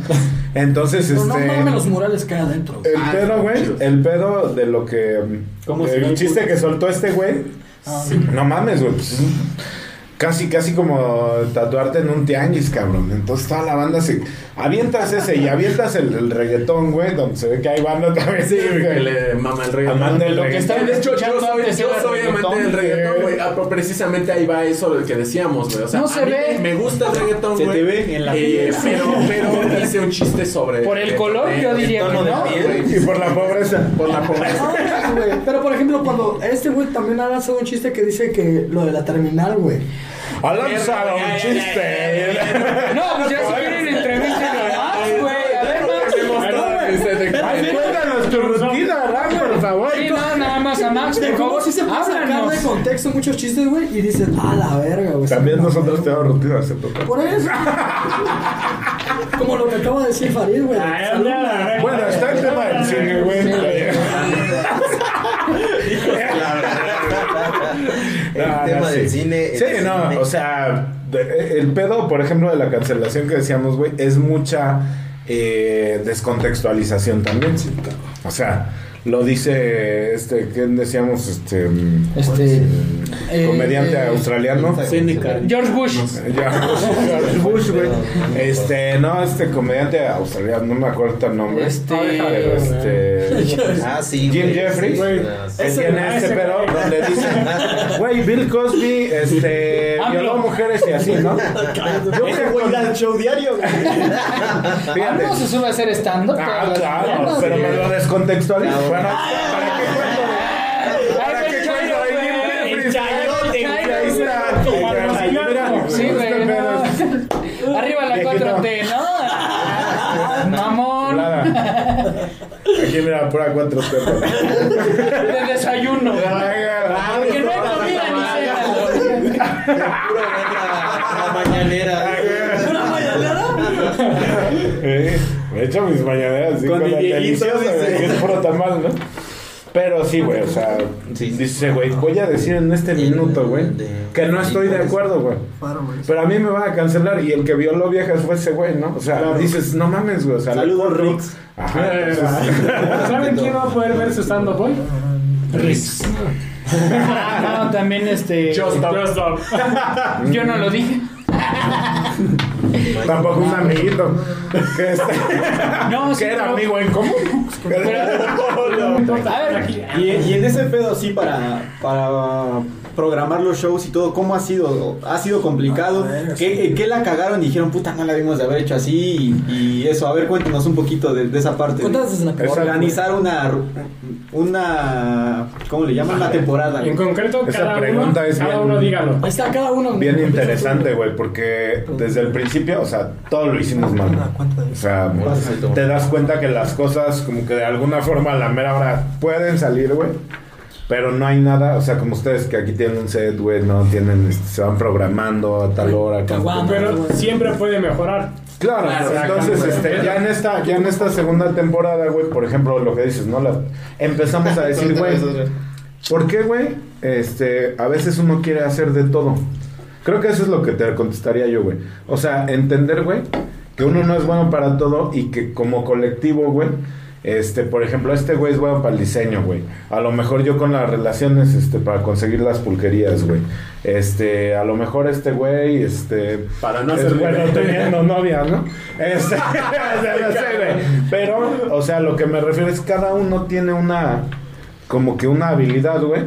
Entonces, Pero no este. mames los murales que hay adentro. El pedo, güey, el pedo de lo que. ¿Cómo se el chiste que soltó este güey. No mames, güey. pues, Casi, casi como tatuarte en un tianguis, cabrón. Entonces toda la banda se. Avientas ese y avientas el, el reggaetón, güey, donde se ve que hay banda también. Sí, que le mama el reggaetón. Amante del Lo que está de hecho, yo soy, yo soy amante del reggaetón, güey. Ah, pero precisamente ahí va eso del que decíamos, güey. O sea, No a se mí ve. Me gusta el reggaetón, Se güey. te ve en la Eh, piel. pero, pero hice un chiste sobre. Por el color, yo diría que no. piel. Y por la pobreza. Por la pobreza. Ah, güey. Pero por ejemplo, cuando este güey también ha lanzado un chiste que dice que lo de la terminal, güey. Ha lanzado un chiste. No, pues ya si quieren entrevista más, güey. A ver, Max. Cuéntanos tu rutina, por favor. Sí, no, nada más a Max, De cómo sí se puede sacar de contexto muchos chistes, güey, y dicen, a la verga, güey. También nosotros no, tenemos rutina, se toca. Por eso. Como lo que acaba de decir Farid, güey. Bueno, está el tema del cine, güey. El No, tema no, del sí. cine. Sí, no, o sea, el pedo, por ejemplo, de la cancelación que decíamos, güey, es mucha eh, descontextualización también. O sea, lo dice, este, ¿qué decíamos? Este, mm, Este. eh, comediante eh, australiano. Seneca. George Bush. George Bush, güey. Este, no, este comediante australiano, no me acuerdo el nombre. Este- Pero este. Ah, sí. Jim güey. Jeffries, Sí, que sí. tiene este pedo donde dice, güey, Bill Cosby, este, AMLO. violó mujeres y así, ¿no? Yo creo güey da el show diario, güey. Fíjate. Ah, no se sube a hacer stand-up. Ah, claro, mañanas, pero me lo descontextualizo. Bueno, ¿para qué cuento? Ay, ¿Para el qué cuento? Ahí chayote, ahí está. Sí, güey. Arriba la Viejito. 4T, ¿no? Mamón. Nada. Aquí mira, pura cuatro pepas. De desayuno. Porque no hay comida ni cena. Puro la, la mañanera. ¿Una mañanera? He hecho mis mañaneras así Con con la deliciosa, dice. es puro tamal, ¿no? Pero sí, güey, o sea, Sí. dice, güey, voy a decir en este minuto, güey, que no estoy de acuerdo, güey. Pero a mí me van a cancelar y el que violó viejas fue ese güey, ¿no? O sea, Claro. dices, no mames, güey, o sea, Saludos, Rix. Ajá, ¿Saben quién va a poder ver su stand-up hoy? Rix. Ah, no, también este. Just stop. Just stop. Yo no lo dije. tampoco un amiguito. Que, este, No, sí, que era pero- amigo en común. A ver, Y, y en ese pedo, sí, para, para programar los shows y todo, ¿cómo ha sido? ¿Ha sido complicado? Ver, ¿Qué, en qué la cagaron? Dijeron, puta, no la debimos de haber hecho así. Y, y eso, a ver, cuéntanos un poquito de, de esa parte. Cuéntanos la Exacto. organizar una, una, ¿cómo le llaman? Una temporada. En concreto, Esa cada uno, pregunta es cada bien- uno dígalo. Ahí está cada uno. Bien interesante, güey, porque desde el principio, o sea, todo lo hicimos mal. Una O sea, te das cuenta que las cosas como que de alguna forma a la mera hora pueden salir, güey. Pero no hay nada, o sea, como ustedes que aquí tienen un set, güey, no tienen, este, se van programando a tal hora. Pero siempre puede mejorar. Claro, Claro, entonces este, ya en esta, ya en esta segunda temporada, güey, por ejemplo, lo que dices, ¿no? La- empezamos a decir, güey, ¿por qué, güey? Este, a veces uno quiere hacer de todo. Creo que eso es lo que te contestaría yo, güey. O sea, entender, güey, que uno no es bueno para todo y que como colectivo, güey, este, por ejemplo, este güey es bueno para el diseño, güey. A lo mejor yo con las relaciones, este, para conseguir las pulquerías, güey. Este, a lo mejor este güey, este, Para no hacer bueno teniendo novia, ¿no? Este, no sé, güey. Pero, o sea, lo que me refiero es cada uno tiene una, como que una habilidad, güey,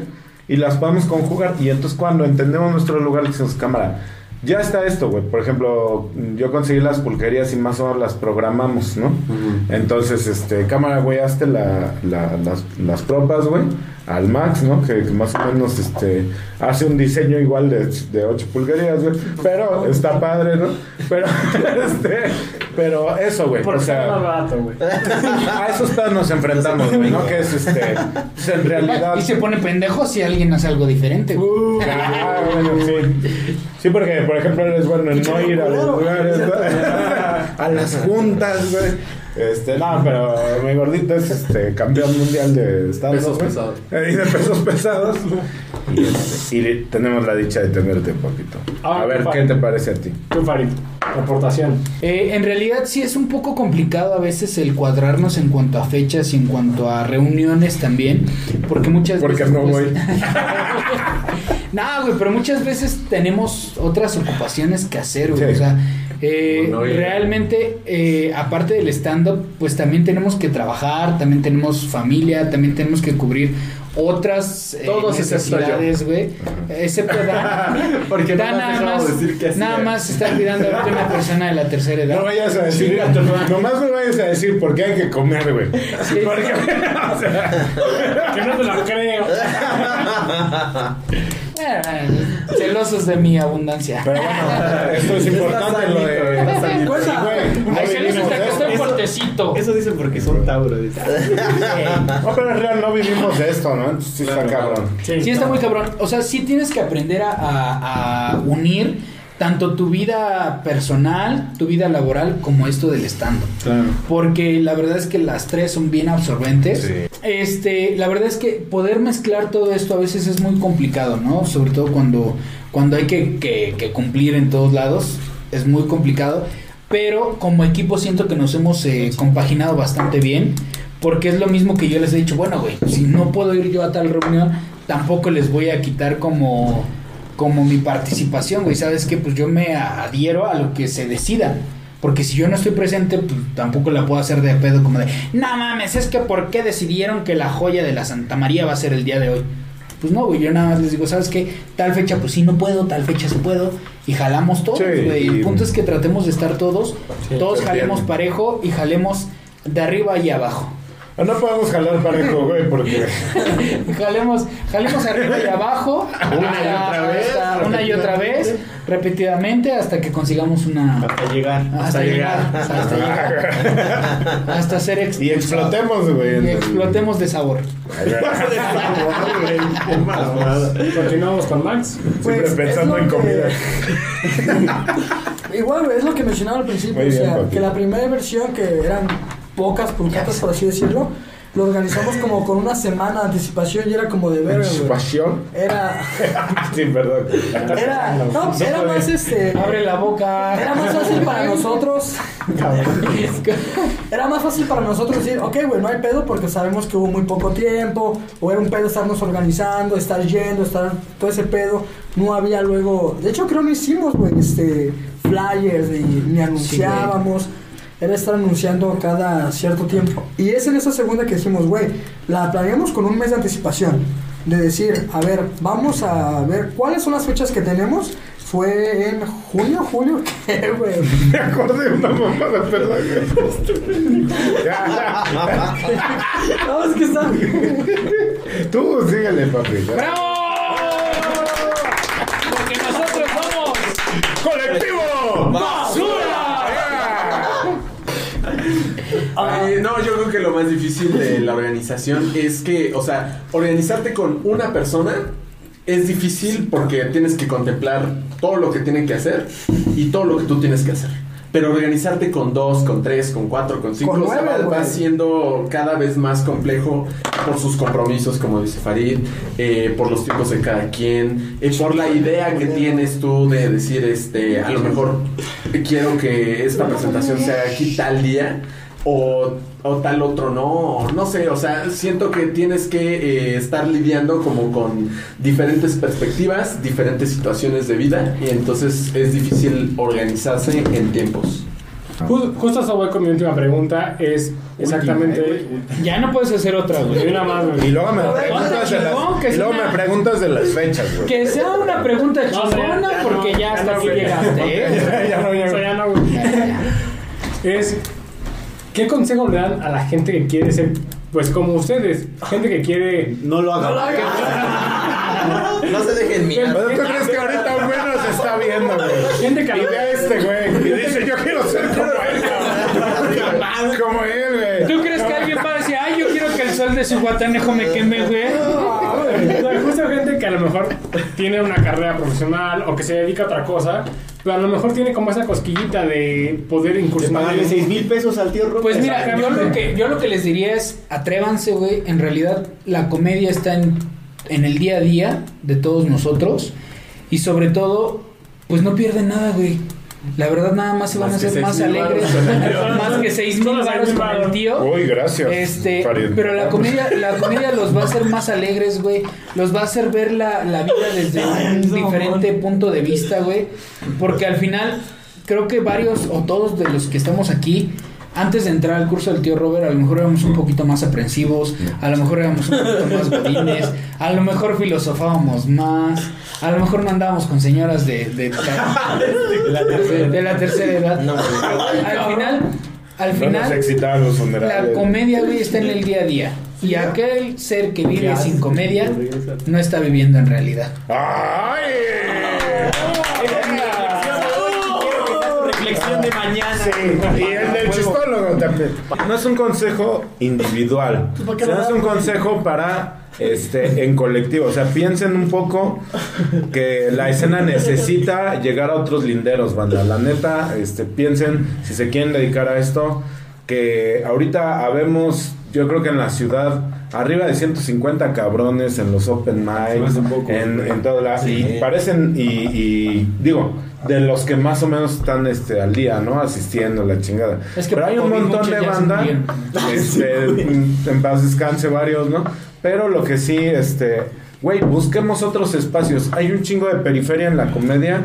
y las podemos conjugar. Y entonces cuando entendemos nuestro lugar, decimos, cámara, ya está esto, güey. Por ejemplo, yo conseguí las pulquerías y más o menos las programamos, ¿no? Entonces, este, cámara, güey, hazte la, la- las, las propas, güey. Al Max, ¿no? Que, que más o menos este hace un diseño igual de, de 8 pulgadas, güey. Pero está padre, ¿no? Pero, este, pero eso, güey. Por O sea, barato, güey. a esos pedos nos enfrentamos, güey, ¿no? Que es este, pues en realidad. Y se pone pendejo si alguien hace algo diferente. güey. Ah, bueno, sí. Sí, porque, por ejemplo, eres bueno en no ir a los lugares, ¿no? a las juntas, güey. Este, no, pero mi gordito es este campeón mundial de stand Pesos pesados. Y de pesos pesados. Y, este, y tenemos la dicha de tenerte un poquito. Ahora, A ver. ¿qué te parece a ti? Tú, Farid, aportación. Eh, en realidad sí es un poco complicado a veces el cuadrarnos en cuanto a fechas y en cuanto a reuniones también, porque muchas Porque veces... no pues, voy. no, güey, pero muchas veces tenemos otras ocupaciones que hacer, güey. Sí. O sea, eh, No, no, realmente, eh, aparte del stand-up, pues también tenemos que trabajar, también tenemos familia, también tenemos que cubrir otras eh, Todos necesidades, güey. Excepto Dan. Porque no Dan nada más, decir nada más está cuidando ahorita una persona de la tercera edad. No vayas a decir, nomás me vayas a decir por qué hay que comer, güey. Porque, o sea, Que no te la creo. Eh, celosos de mi abundancia. pero bueno, esto es importante lo de. Güey, estoy fuertecito. Eso dicen porque son Tauro. No, pero en real no vivimos de esto, ¿no? Entonces sí está cabrón. Sí, está muy cabrón. O sea, sí tienes que aprender a- a unir tanto tu vida personal, tu vida laboral, como esto del stand Claro. Porque la verdad es que las tres son bien absorbentes. Sí. Este, la verdad es que poder mezclar todo esto a veces es muy complicado, ¿no? Sobre todo cuando, cuando hay que, que- que cumplir en todos lados. Es muy complicado. Pero como equipo siento que nos hemos eh, compaginado bastante bien. Porque es lo mismo que yo les he dicho, bueno, güey, si no puedo ir yo a tal reunión, tampoco les voy a quitar como, como mi participación, güey. ¿Sabes qué? Pues yo me adhiero a lo que se decida. Porque si yo no estoy presente, pues tampoco la puedo hacer de pedo como de, no mames, es que ¿por qué decidieron que la joya de la Santa María va a ser el día de hoy? Pues no, güey, yo nada más les digo, ¿sabes qué? Tal fecha, pues sí, no puedo, tal fecha sí puedo. Y jalamos todos, güey. y- El punto es que tratemos de estar todos, todos jalemos parejo y jalemos de arriba y abajo. No podemos jalar parejo, güey, porque. Jalemos, jalemos arriba y abajo. Una y otra vez, hasta- una y otra vez, repetidamente, hasta que consigamos una. Hasta llegar. Hasta, llegar, hasta llegar. Hasta ser ex- Y explotemos, güey. y explotemos de sabor. Continuamos con Max. Siempre Pues, pensando en comida. Igual, güey, es lo que mencionaba al principio. O sea, papi. que la primera versión, que eran pocas pulcatas, por así decirlo, lo organizamos como con una semana de anticipación y era como de ver. Pasión. Era. Sí, perdón. Era. No, era más este. Abre la boca. Era más fácil para nosotros. Era más fácil para nosotros decir, ok, güey, no hay pedo porque sabemos que hubo muy poco tiempo, o era un pedo estarnos organizando, estar yendo, estar todo ese pedo. No había luego, de hecho creo no hicimos, güey, este, flyers ni, ni anunciábamos. Era estar anunciando cada cierto tiempo. Y es en esa segunda que dijimos, güey, la planeamos con un mes de anticipación. De decir, a ver, vamos a ver cuáles son las fechas que tenemos. Fue en junio, julio, ¿qué, güey? Me acordé de una mamada, perdón. No, es que está. Tú síguele, papi. ¡Bravo! Porque nosotros somos ¡Colectivo! Eh, no, yo creo que lo más difícil de la organización es que, o sea, organizarte con una persona es difícil porque tienes que contemplar todo lo que tienen que hacer y todo lo que tú tienes que hacer. Pero organizarte con dos, con tres, con cuatro, con cinco, Con o sea, nueve, va, siendo cada vez más complejo por sus compromisos, como dice Farid, eh, por los tiempos de cada quien, eh, por la idea que tienes tú de decir, este, a lo mejor quiero que esta presentación sea aquí tal día o, o tal otro no, o no sé, o sea, siento que tienes que eh, estar lidiando como con diferentes perspectivas, diferentes situaciones de vida y entonces es difícil organizarse en tiempos. Ju- Justo eso voy con mi última pregunta. Es exactamente. Ya no puedes hacer otra, Y güey. una más, güey. Y luego me preguntas de las, que y luego me preguntas de las fechas, güey. Que sea una pregunta chingona porque no, ya hasta aquí llegaste, ¿eh? Ya no, ya no. Es. ¿Qué consejo le dan a la gente que quiere ser pues como ustedes, gente que quiere... No lo haga. No se dejen mirar. ¿Pero tú crees que ahorita un güey nos está viendo, güey? Gente que Y ve a este güey y dice, yo quiero ser como él, cabrón. Como él, güey. ¿Tú crees que alguien va a decir, ay, yo quiero que el sol de su guatanejo me queme, güey? Gente que a lo mejor tiene una carrera profesional o que se dedica a otra cosa, pero a lo mejor tiene como esa cosquillita de poder De incursionar. pagarle 6 mil pesos al tío Robert. Pues mira, yo lo, que, yo lo que les diría es, atrévanse, güey. En realidad, la comedia está en, en el día a día de todos nosotros. Y sobre todo, pues no pierden nada, güey. La verdad, nada más se van Más a hacer más alegres. más que seis mil baros con el tío. Uy, gracias. Este, pero la comedia, la comedia los va a hacer más alegres, güey. Los va a hacer ver la, la vida desde un diferente punto de vista, güey. Porque al final, creo que varios o todos de los que estamos aquí, antes de entrar al curso del tío Robert, a lo mejor éramos un poquito más aprensivos, a lo mejor éramos un poquito más godines, a lo mejor filosofábamos más, a lo mejor no andábamos con señoras de, de, de la tercera edad. No, al final, al final, la comedia, güey, está en el día a día. Y aquel ser que vive sin comedia no está viviendo en realidad. ¡Ay! De mañana. Y el del chistólogo también. No es un consejo individual. sino es un consejo para este en colectivo. O sea, piensen un poco que la escena necesita llegar a otros linderos, banda. La neta, este, piensen si se quieren dedicar a esto. Que ahorita habemos, yo creo que en la ciudad, arriba de 150 cabrones en los open mics, en, en todo la, y parecen, y, y digo, de los que más o menos están este, al día, ¿no? Asistiendo, la chingada. Es que Pero hay un montón de banda, este, en paz descanse varios, ¿no? Pero lo que sí, este, güey, busquemos otros espacios. Hay un chingo de periferia en la comedia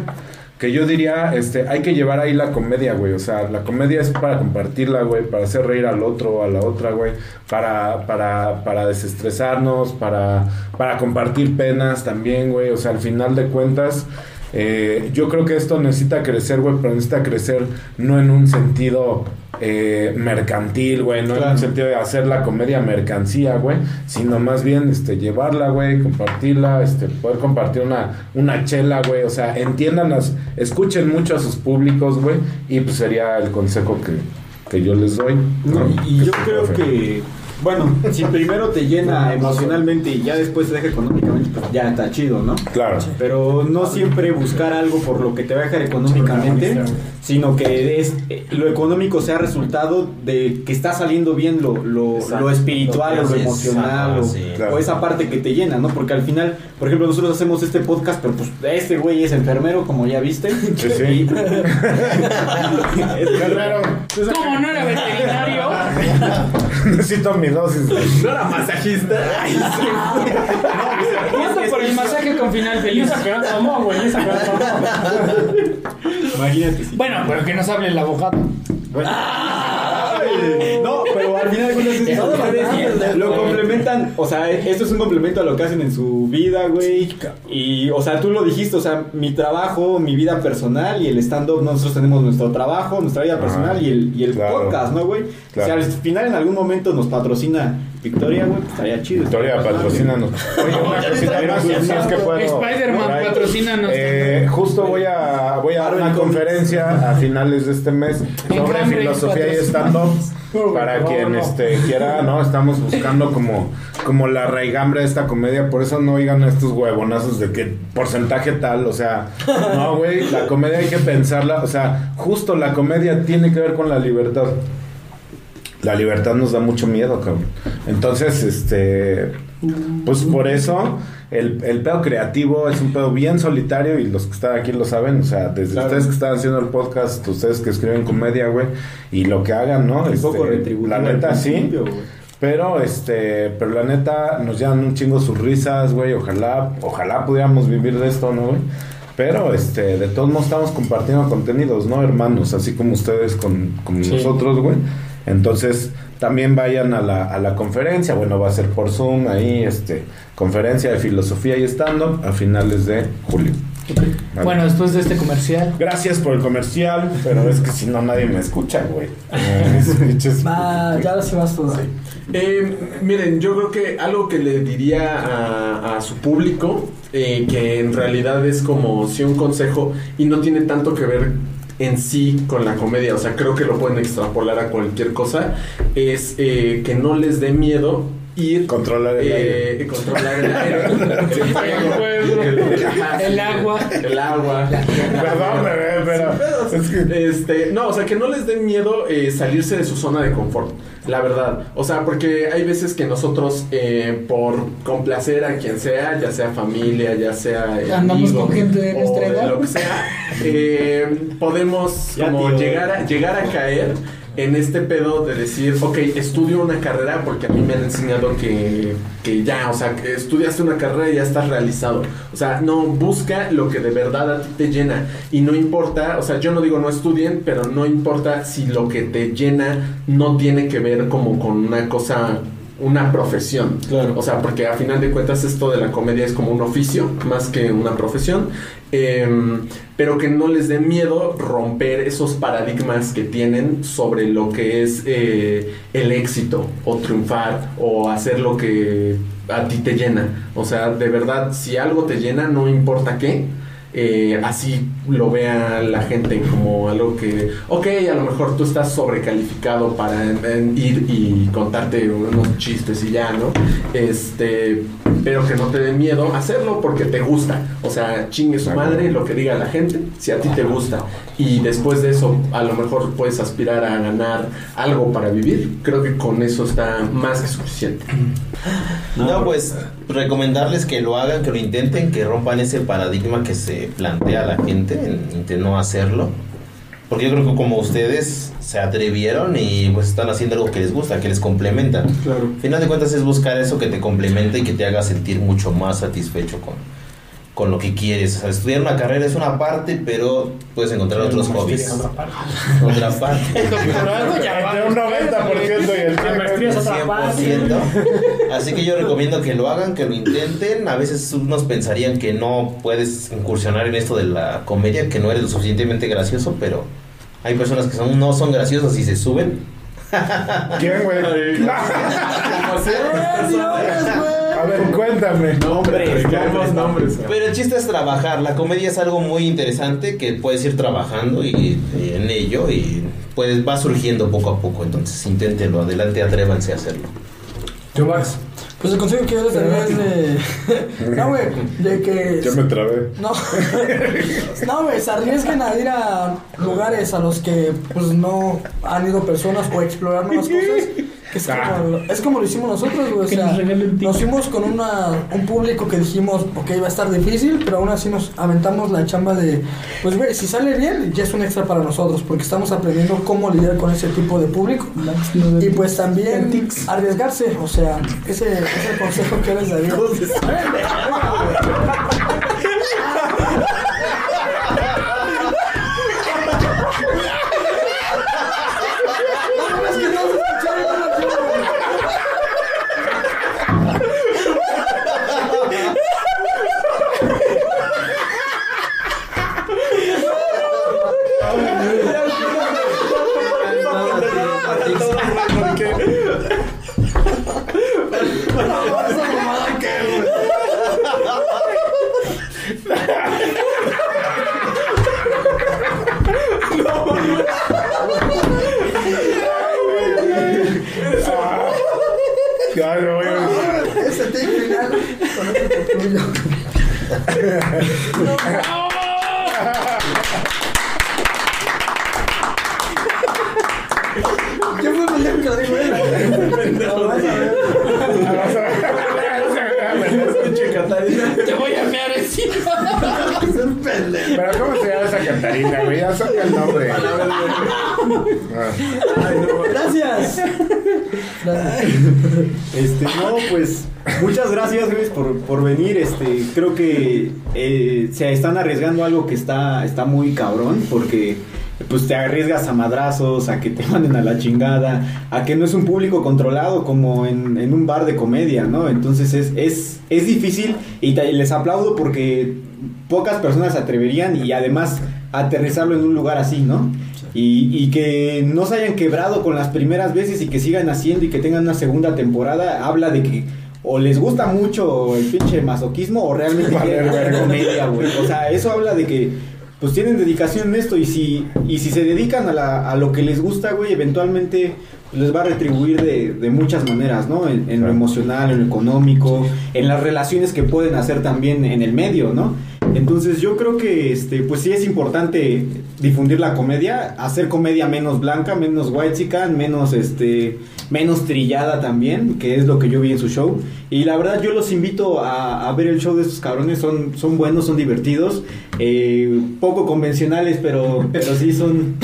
que yo diría, este, hay que llevar ahí la comedia, güey. O sea, la comedia es para compartirla, güey, para hacer reír al otro, a la otra, güey, para, para, para desestresarnos, para, para compartir penas también, güey. O sea, al final de cuentas, eh, yo creo que esto necesita crecer, güey, pero necesita crecer no en un sentido eh, mercantil, güey, no en un sentido de hacer la comedia mercancía, güey, sino más bien este, llevarla, güey, compartirla, este, poder compartir una, una chela, güey, o sea, entiéndanlas, escuchen mucho a sus públicos, güey, y pues sería el consejo que, que yo les doy. No, ¿no? y yo creo profe. que, bueno, si primero te llena emocionalmente y ya después te deja económicamente, pues ya está chido, ¿no? Claro. Pero no siempre buscar algo por lo que te va a dejar económicamente, sino que es eh, lo económico sea resultado de que está saliendo bien lo, lo, lo espiritual o lo emocional o, sí. o esa parte que te llena, ¿no? Porque al final, por ejemplo, nosotros hacemos este podcast, pero pues este güey es enfermero, como ya viste. Sí, sí. Guerrero, ¿Cómo no era veterinario? necesito mi dosis. güey. No era masajista. Justo por el masaje con final feliz. esa que no tomó, güey, esa que no tomó. Imagínate si Bueno, pero que nos hable el abogado. No, pero al final de cuentas es eso, ustedes lo complementan, o sea, esto es un complemento a lo que hacen en su vida, güey. Y, o sea, tú lo dijiste, o sea, mi trabajo, mi vida personal y el stand-up, nosotros tenemos nuestro trabajo, nuestra vida personal y el, y el claro. podcast, ¿no, güey? Claro. O sea, al final en algún momento nos patrocina Victoria, güey, pues, estaría chido. Victoria, patrocínanos. Oye, una cosita más, si es que puedo. Spider-Man, patrocínanos. Eh, justo voy a, voy a dar una conferencia a finales de este mes sobre filosofía y stand-up. Para No, quien no. este, quiera, ¿no? Estamos buscando como, como la raigambre de esta comedia. Por eso no oigan estos huevonazos de que porcentaje tal. O sea, no, güey. La comedia hay que pensarla. O sea, justo la comedia tiene que ver con la libertad. La libertad nos da mucho miedo, cabrón. Entonces, este. Pues por eso, el, el pedo creativo es un pedo bien solitario y los que están aquí lo saben. O sea, desde ustedes que están haciendo el podcast, ustedes que escriben comedia, güey, y lo que hagan, ¿no? Un poco Este, retributivo la neta, sí. Pero, este, pero la neta, nos llevan un chingo sus risas, güey. Ojalá, ojalá pudiéramos vivir de esto, ¿no, güey? Pero, este, de todos modos estamos compartiendo contenidos, ¿no, hermanos? Así como ustedes con, con Sí. nosotros, güey. Entonces, también vayan a la, a la conferencia. Bueno, va a ser por Zoom ahí, este, conferencia de filosofía y stand-up a finales de julio. Vale. Bueno, después de este comercial. Gracias por el comercial, pero es que si no nadie me escucha, güey. Va, ya sí vas tú. Eh, miren, yo creo que algo que le diría a, a su público, eh, que en realidad es como si un consejo y no tiene tanto que ver en sí con la comedia, o sea, creo que lo pueden extrapolar a cualquier cosa, es eh, que no les dé miedo ir Controlar el aire. eh, controlar el aire El agua. el agua Perdón, bebé, pero es que este, no, o sea, que no les dé miedo eh, salirse de su zona de confort, la verdad. O sea, porque hay veces que nosotros, eh, por complacer a quien sea, ya sea familia, ya sea. eh, Andamos amigo, con gente de o nuestra edad. Lo que sea, eh, podemos Ya, como tío. llegar a, llegar a caer en este pedo de decir, ok, estudio una carrera porque a mí me han enseñado que, que ya, o sea, que estudiaste una carrera y ya estás realizado. O sea, no, busca lo que de verdad a ti te llena. Y no importa, o sea, yo no digo no estudien, pero no importa si lo que te llena no tiene que ver como con una cosa una profesión. Claro. O sea, porque a final de cuentas esto de la comedia es como un oficio más que una profesión. Em, pero que no les dé miedo romper esos paradigmas que tienen sobre lo que es eh, el éxito o triunfar o hacer lo que a ti te llena. O sea, de verdad, si algo te llena, no importa qué. Eh, así lo vea la gente como algo que, ok, a lo mejor tú estás sobrecalificado para en- en ir y contarte unos chistes y ya, ¿no? Este, pero que no te dé miedo hacerlo porque te gusta. O sea, chingue su madre lo que diga la gente, si a ti te gusta. Y después de eso, a lo mejor puedes aspirar a ganar algo para vivir. Creo que con eso está más que suficiente. No, pues recomendarles que lo hagan, que lo intenten, que rompan ese paradigma que se plantea a la gente en, en no hacerlo. Porque yo creo que como ustedes se atrevieron y pues están haciendo algo que les gusta, que les complementa. Claro. Al final de cuentas es buscar eso que te complemente y que te haga sentir mucho más satisfecho con, con lo que quieres. O sea, estudiar una carrera es una parte, pero puedes encontrar otros hobbies. Otra parte. Entre un 90% y el La maestría es otra 100%. Así que yo recomiendo que lo hagan, que lo intenten. A veces unos pensarían que no puedes incursionar en esto de la comedia, que no eres lo suficientemente gracioso, pero hay personas que son, no son graciosas y se suben. ¿Quién, güey? A ver, cuéntame. Nombres, Queremos nombres. Pero el chiste es trabajar. La comedia es algo muy interesante que puedes ir trabajando y, y en ello y pues va surgiendo poco a poco. Entonces inténtenlo, adelante, atrévanse a hacerlo. Yo, Max. Pues el consejo que yo les daría es de. No, güey, de que. Ya me trabé. No, no, güey, se arriesguen a ir a lugares a los que pues no han ido personas o explorar nuevas cosas. Que es, como, es como lo hicimos nosotros, güey. O sea, nos fuimos con una, un público que dijimos, ok, va a estar difícil, pero aún así nos aventamos la chamba de, pues, güey, si sale bien, ya es un extra para nosotros, porque estamos aprendiendo cómo lidiar con ese tipo de público. Y pues también arriesgarse, o sea, ese es el consejo que les daría. Es que no se escucharon la canción. Ya me voy a... Ese take final con ese concluyo. Yo fui el pendejo que lo dijo él. Lo vas a ver. Te voy a mear encima. Es un pendejo. Pero ¿cómo se llama cantarina, güey? Ya saca el nombre. Gracias. Este, no, pues muchas gracias, güey, por, por venir. Este, creo que eh, se están arriesgando algo que está, está muy cabrón, porque pues te arriesgas a madrazos, a que te manden a la chingada, a que no es un público controlado como en, en un bar de comedia, ¿no? Entonces es, es, es difícil y te- les aplaudo porque pocas personas se atreverían y además aterrizarlo en un lugar así, ¿no? Y, y que no se hayan quebrado con las primeras veces y que sigan haciendo y que tengan una segunda temporada, habla de que o les gusta mucho el pinche masoquismo o realmente quieren hacer comedia, güey. O sea, eso habla de que pues tienen dedicación en esto y si, y si se dedican a, la- a lo que les gusta, güey, eventualmente les va a retribuir de, de muchas maneras, ¿no? En, en lo emocional, en lo económico, en las relaciones que pueden hacer también en el medio, ¿no? Entonces yo creo que este, pues sí es importante difundir la comedia, hacer comedia menos blanca, menos white menos este, menos trillada también, que es lo que yo vi en su show. Y la verdad yo los invito a, a ver el show de estos cabrones, son, son buenos, son divertidos, eh, poco convencionales, pero, pero sí son,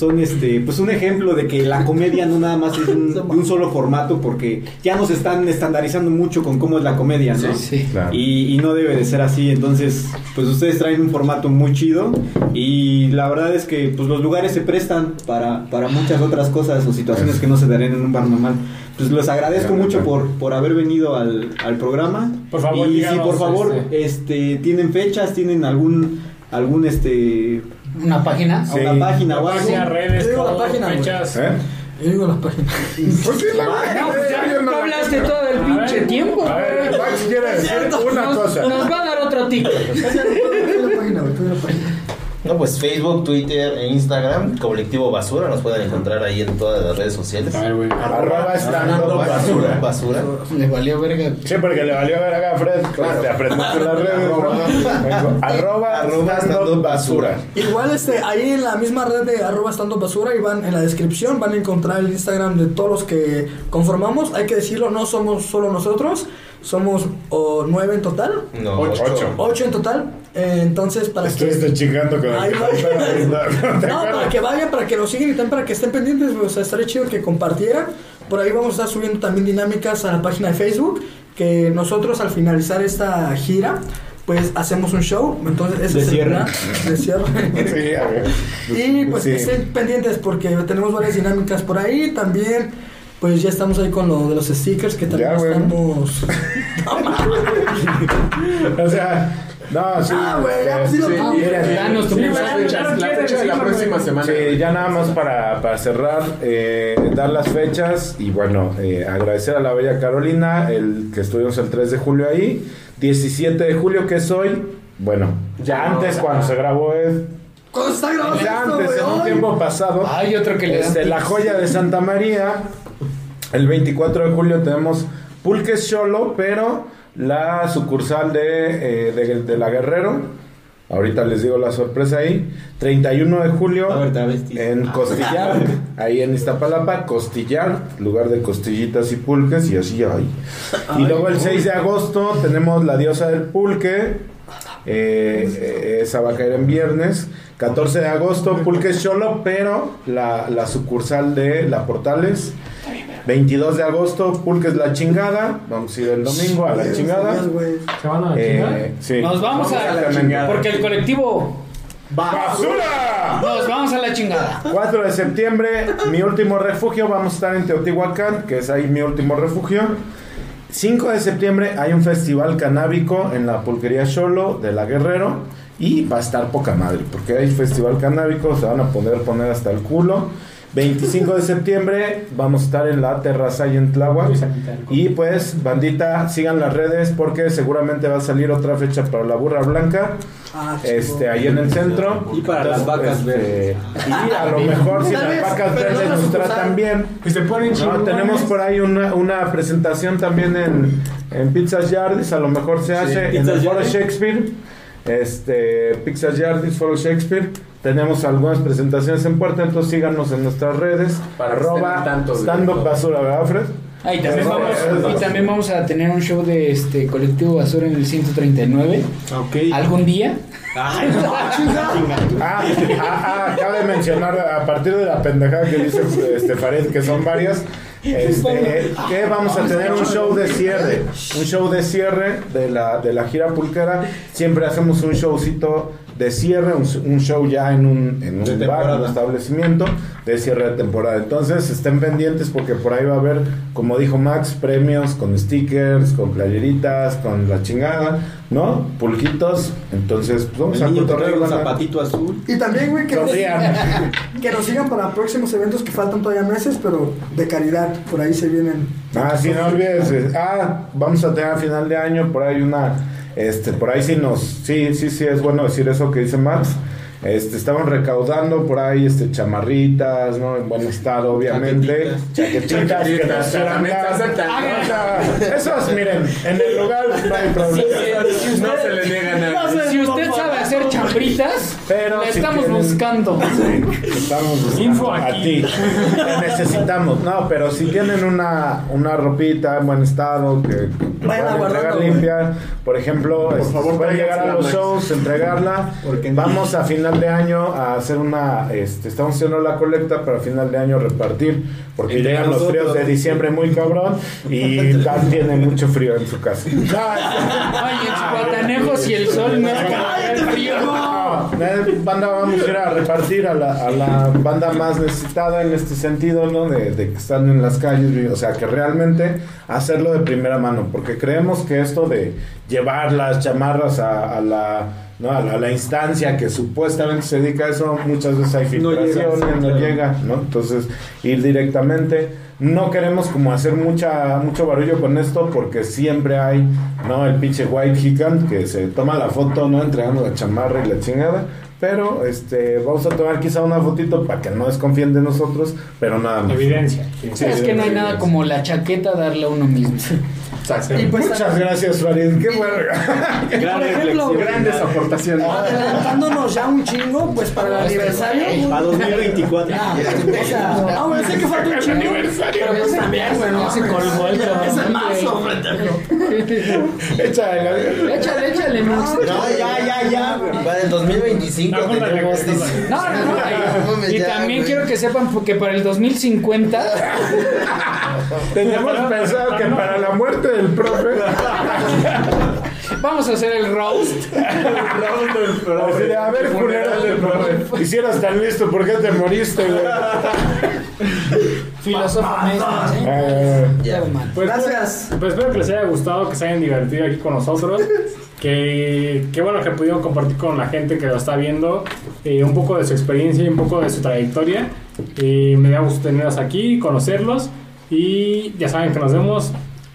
son este, pues un ejemplo de que la comedia no nada más es un, de un solo formato, porque ya nos están estandarizando mucho con cómo es la comedia, ¿no? Sí, sí. Claro. Y, y no debe de ser así, entonces pues ustedes traen un formato muy chido y la verdad es que pues los lugares se prestan para, para muchas otras cosas o situaciones que no se darían en un bar normal. Pues les agradezco mucho por, por haber venido al, al programa. Por favor, y si por favor este- este tienen fechas, tienen algún algún este Una página. Sí. una página o algo. Página, redes, Yo digo la página, güey. fechas. ¿Eh? Yo digo las páginas. Pues sí, la No, pues ya la hablaste todo el A pinche ver, tiempo. a ver, güey. Max quiere decir una nos, cosa. nos va a dar otro. Tú di la página, güey, tú di la página. No, pues Facebook, Twitter e Instagram, Colectivo Basura, nos pueden encontrar ahí en todas las redes sociales. A ver, güey. Arroba estando basura. Basura. Le valió verga. Sí, porque le valió ver acá a Fred. Te aprendiste las redes. ¿no? Arroba, Arroba up basura. Igual este, ahí en la misma red de arroba estando basura y van en la descripción van a encontrar el Instagram de todos los que conformamos. Hay que decirlo, no somos solo nosotros, somos oh, nueve en total, No, Ocho. ocho. ocho en total. Eh, entonces para Estuviste que chingando con el va. ¿No para que vayan, para que lo sigan y también para que estén pendientes, o sea, estaría chido que compartieran. Por ahí vamos a estar subiendo también dinámicas a la página de Facebook, que nosotros al finalizar esta gira, pues hacemos un show, entonces ese De es el cierre. plan, de cierre. Sí, a ver. Y pues Sí. estén pendientes porque tenemos varias dinámicas por ahí. También, pues ya estamos ahí con lo de los stickers que también Ya, estamos. O sea, no, sí. Ah, güey, ya, sí lo Sí, miren, Danos tu sí, la fecha, la fecha de la próxima semana. Sí, ya nada más para, para cerrar, eh, dar las fechas y bueno, eh, agradecer a la bella Carolina, el que estuvimos el 3 de julio ahí, 17 de julio que es hoy, bueno, ya antes cuando se grabó es, ¿Cuándo está grabando ya esto, antes, en un tiempo pasado, Hay otro que le este, la joya de Santa María, el 24 de julio tenemos Pulques Cholo, pero la sucursal de, eh, de, de la Guerrero. Ahorita les digo la sorpresa ahí. 31 de julio ver, en Costillar, ahí en Iztapalapa, Costillar, lugar de costillitas y pulques y así hay. Y luego el 6 de agosto tenemos la diosa del pulque. eh, eh, esa va a caer en viernes. 14 de agosto, Pulques Cholo, pero la, la sucursal de La Portales. 22 de agosto, Pulques La Chingada. Vamos a ir el domingo a la chingada. Güey. ¿Se van a la chingada? Eh, sí. Nos vamos, a, la chingada. Porque el colectivo. ¡Basura! Nos vamos a la chingada. 4 de septiembre, mi último refugio. Vamos a estar en Teotihuacán, que es ahí mi último refugio. 5 de septiembre hay un festival canábico en la pulquería Cholo de la Guerrero. Y va a estar poca madre, porque hay festival canábico, se van a poder poner hasta el culo. 25 de septiembre vamos a estar en la terraza y en Tláhuac. Y pues, bandita, sigan las redes porque seguramente va a salir otra fecha para la burra blanca. Ah. Este, ahí en el centro. Y para las vacas este, verdes. Y a lo mejor si las vacas no verdes nos tratan bien. Y se ponen No, tenemos por ahí una, una presentación también en, en Pizzas Yardis, a lo mejor se hace en Pizzas el Foro. Shakespeare. Este, Pizzas Yardis, Foro Shakespeare. Tenemos algunas presentaciones en puerta, entonces síganos en nuestras redes. Para arroba tanto stand up basura, ¿verdad, Fred? Ah, y también, vamos, y también vamos a tener un show de este colectivo basura en el 139. Ok. ¿Algún día? Ay, no. Ah, ah, ah, cabe mencionar a partir de la pendejada que dice este Farid, que son varias, este, que vamos a tener un show de cierre, un show de cierre de la, de la gira pulquera. Siempre hacemos un showcito de cierre, un, un show ya en un, en un bar, temporada. un establecimiento de cierre de temporada. Entonces estén pendientes porque por ahí va a haber, como dijo Max, premios con stickers, con playeritas, con la chingada, ¿no? Pulquitos. Entonces, pues vamos El a cotorrear, un zapatito azul. Y también, güey, que nos, que nos sigan para próximos eventos que faltan todavía meses, pero de caridad. Por ahí se vienen. Ah, sí, no olvides. eh, Ah, vamos a tener a final de año por ahí una. Este, por ahí sí nos. Sí, sí, sí, es bueno decir eso que dice Max. Este, estamos recaudando por ahí este, chamarritas, ¿no? En buen estado, obviamente. Chaquetitas, que nos quieran dar. Esos, miren, en el lugar no hay problema. No se le niega nada. Si usted sabe hacer chambritas, Pero la si estamos quieren- buscando. Estamos buscando Info a ti. Te necesitamos. No, pero si tienen una, una ropita en buen estado que, que Vayan puedan entregar limpia, por ejemplo, este, favor, pueden llegar a los Max. shows, entregarla. Porque. Vamos a final de año a hacer una, este, estamos haciendo la colecta para final de año repartir, porque Entre llegan los fríos de diciembre muy cabrón y Dan tiene mucho frío en su casa. Ay, y el sol. No, banda vamos a ir a repartir a la, a la banda más necesitada en este sentido, ¿no? De, de que están en las calles, o sea, que realmente hacerlo de primera mano, porque creemos que esto de llevar las chamarras a, a la, ¿no? a la, a la instancia que supuestamente se dedica a eso, muchas veces hay No llega, filtraciones, no llega, ¿no? Entonces, ir directamente. No queremos como hacer mucha mucho barullo con esto porque siempre hay, ¿no? El pinche White Hickam que se toma la foto, ¿no? Entregando la chamarra y la chingada. Pero este vamos a tomar quizá una fotito para que no desconfíen de nosotros, pero nada más. Evidencia. Sí, es que no hay nada como la chaqueta darle a uno mismo. Y pues, Muchas gracias, Farid. Qué bueno. Gran ejemplo. Grandes aportaciones. adelantándonos ya un chingo, pues para el aniversario. A 2024. Ah, sé que falta un chingo. Pero pues también, güey, no se colgó el cabrón. Es el mazo, Échale. Échale, échale, Max. No, ya, ya, ya. Para el 2025 No, no, tenemos. no, Y también quiero que sepan que para el 2050 Teníamos pensado que para la muerte del profe. vamos a hacer el roast. Así de, a ver, culero del profe. Hicieras tan listo, ¿por qué te moriste, güey? Eh, Ya. Pues, Gracias. Pues espero que les haya gustado, que se hayan divertido aquí con nosotros. Que, que bueno que pudieron compartir con la gente que lo está viendo eh, un poco de su experiencia y un poco de su trayectoria. Y me da gusto tenerlos aquí, conocerlos. Y ya saben que nos vemos.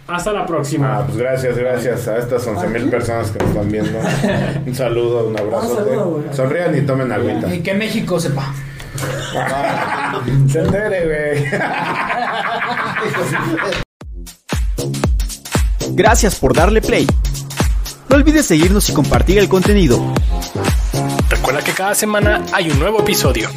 Hasta la próxima. Ah, pues gracias, gracias a estas 11 mil personas que nos están viendo. Un saludo, un abrazo. Un saludo, güey. Sonrían y tomen agüita. Y que México sepa. Se entere, güey. Gracias por darle play. No olvides seguirnos y compartir el contenido. Recuerda que cada semana hay un nuevo episodio.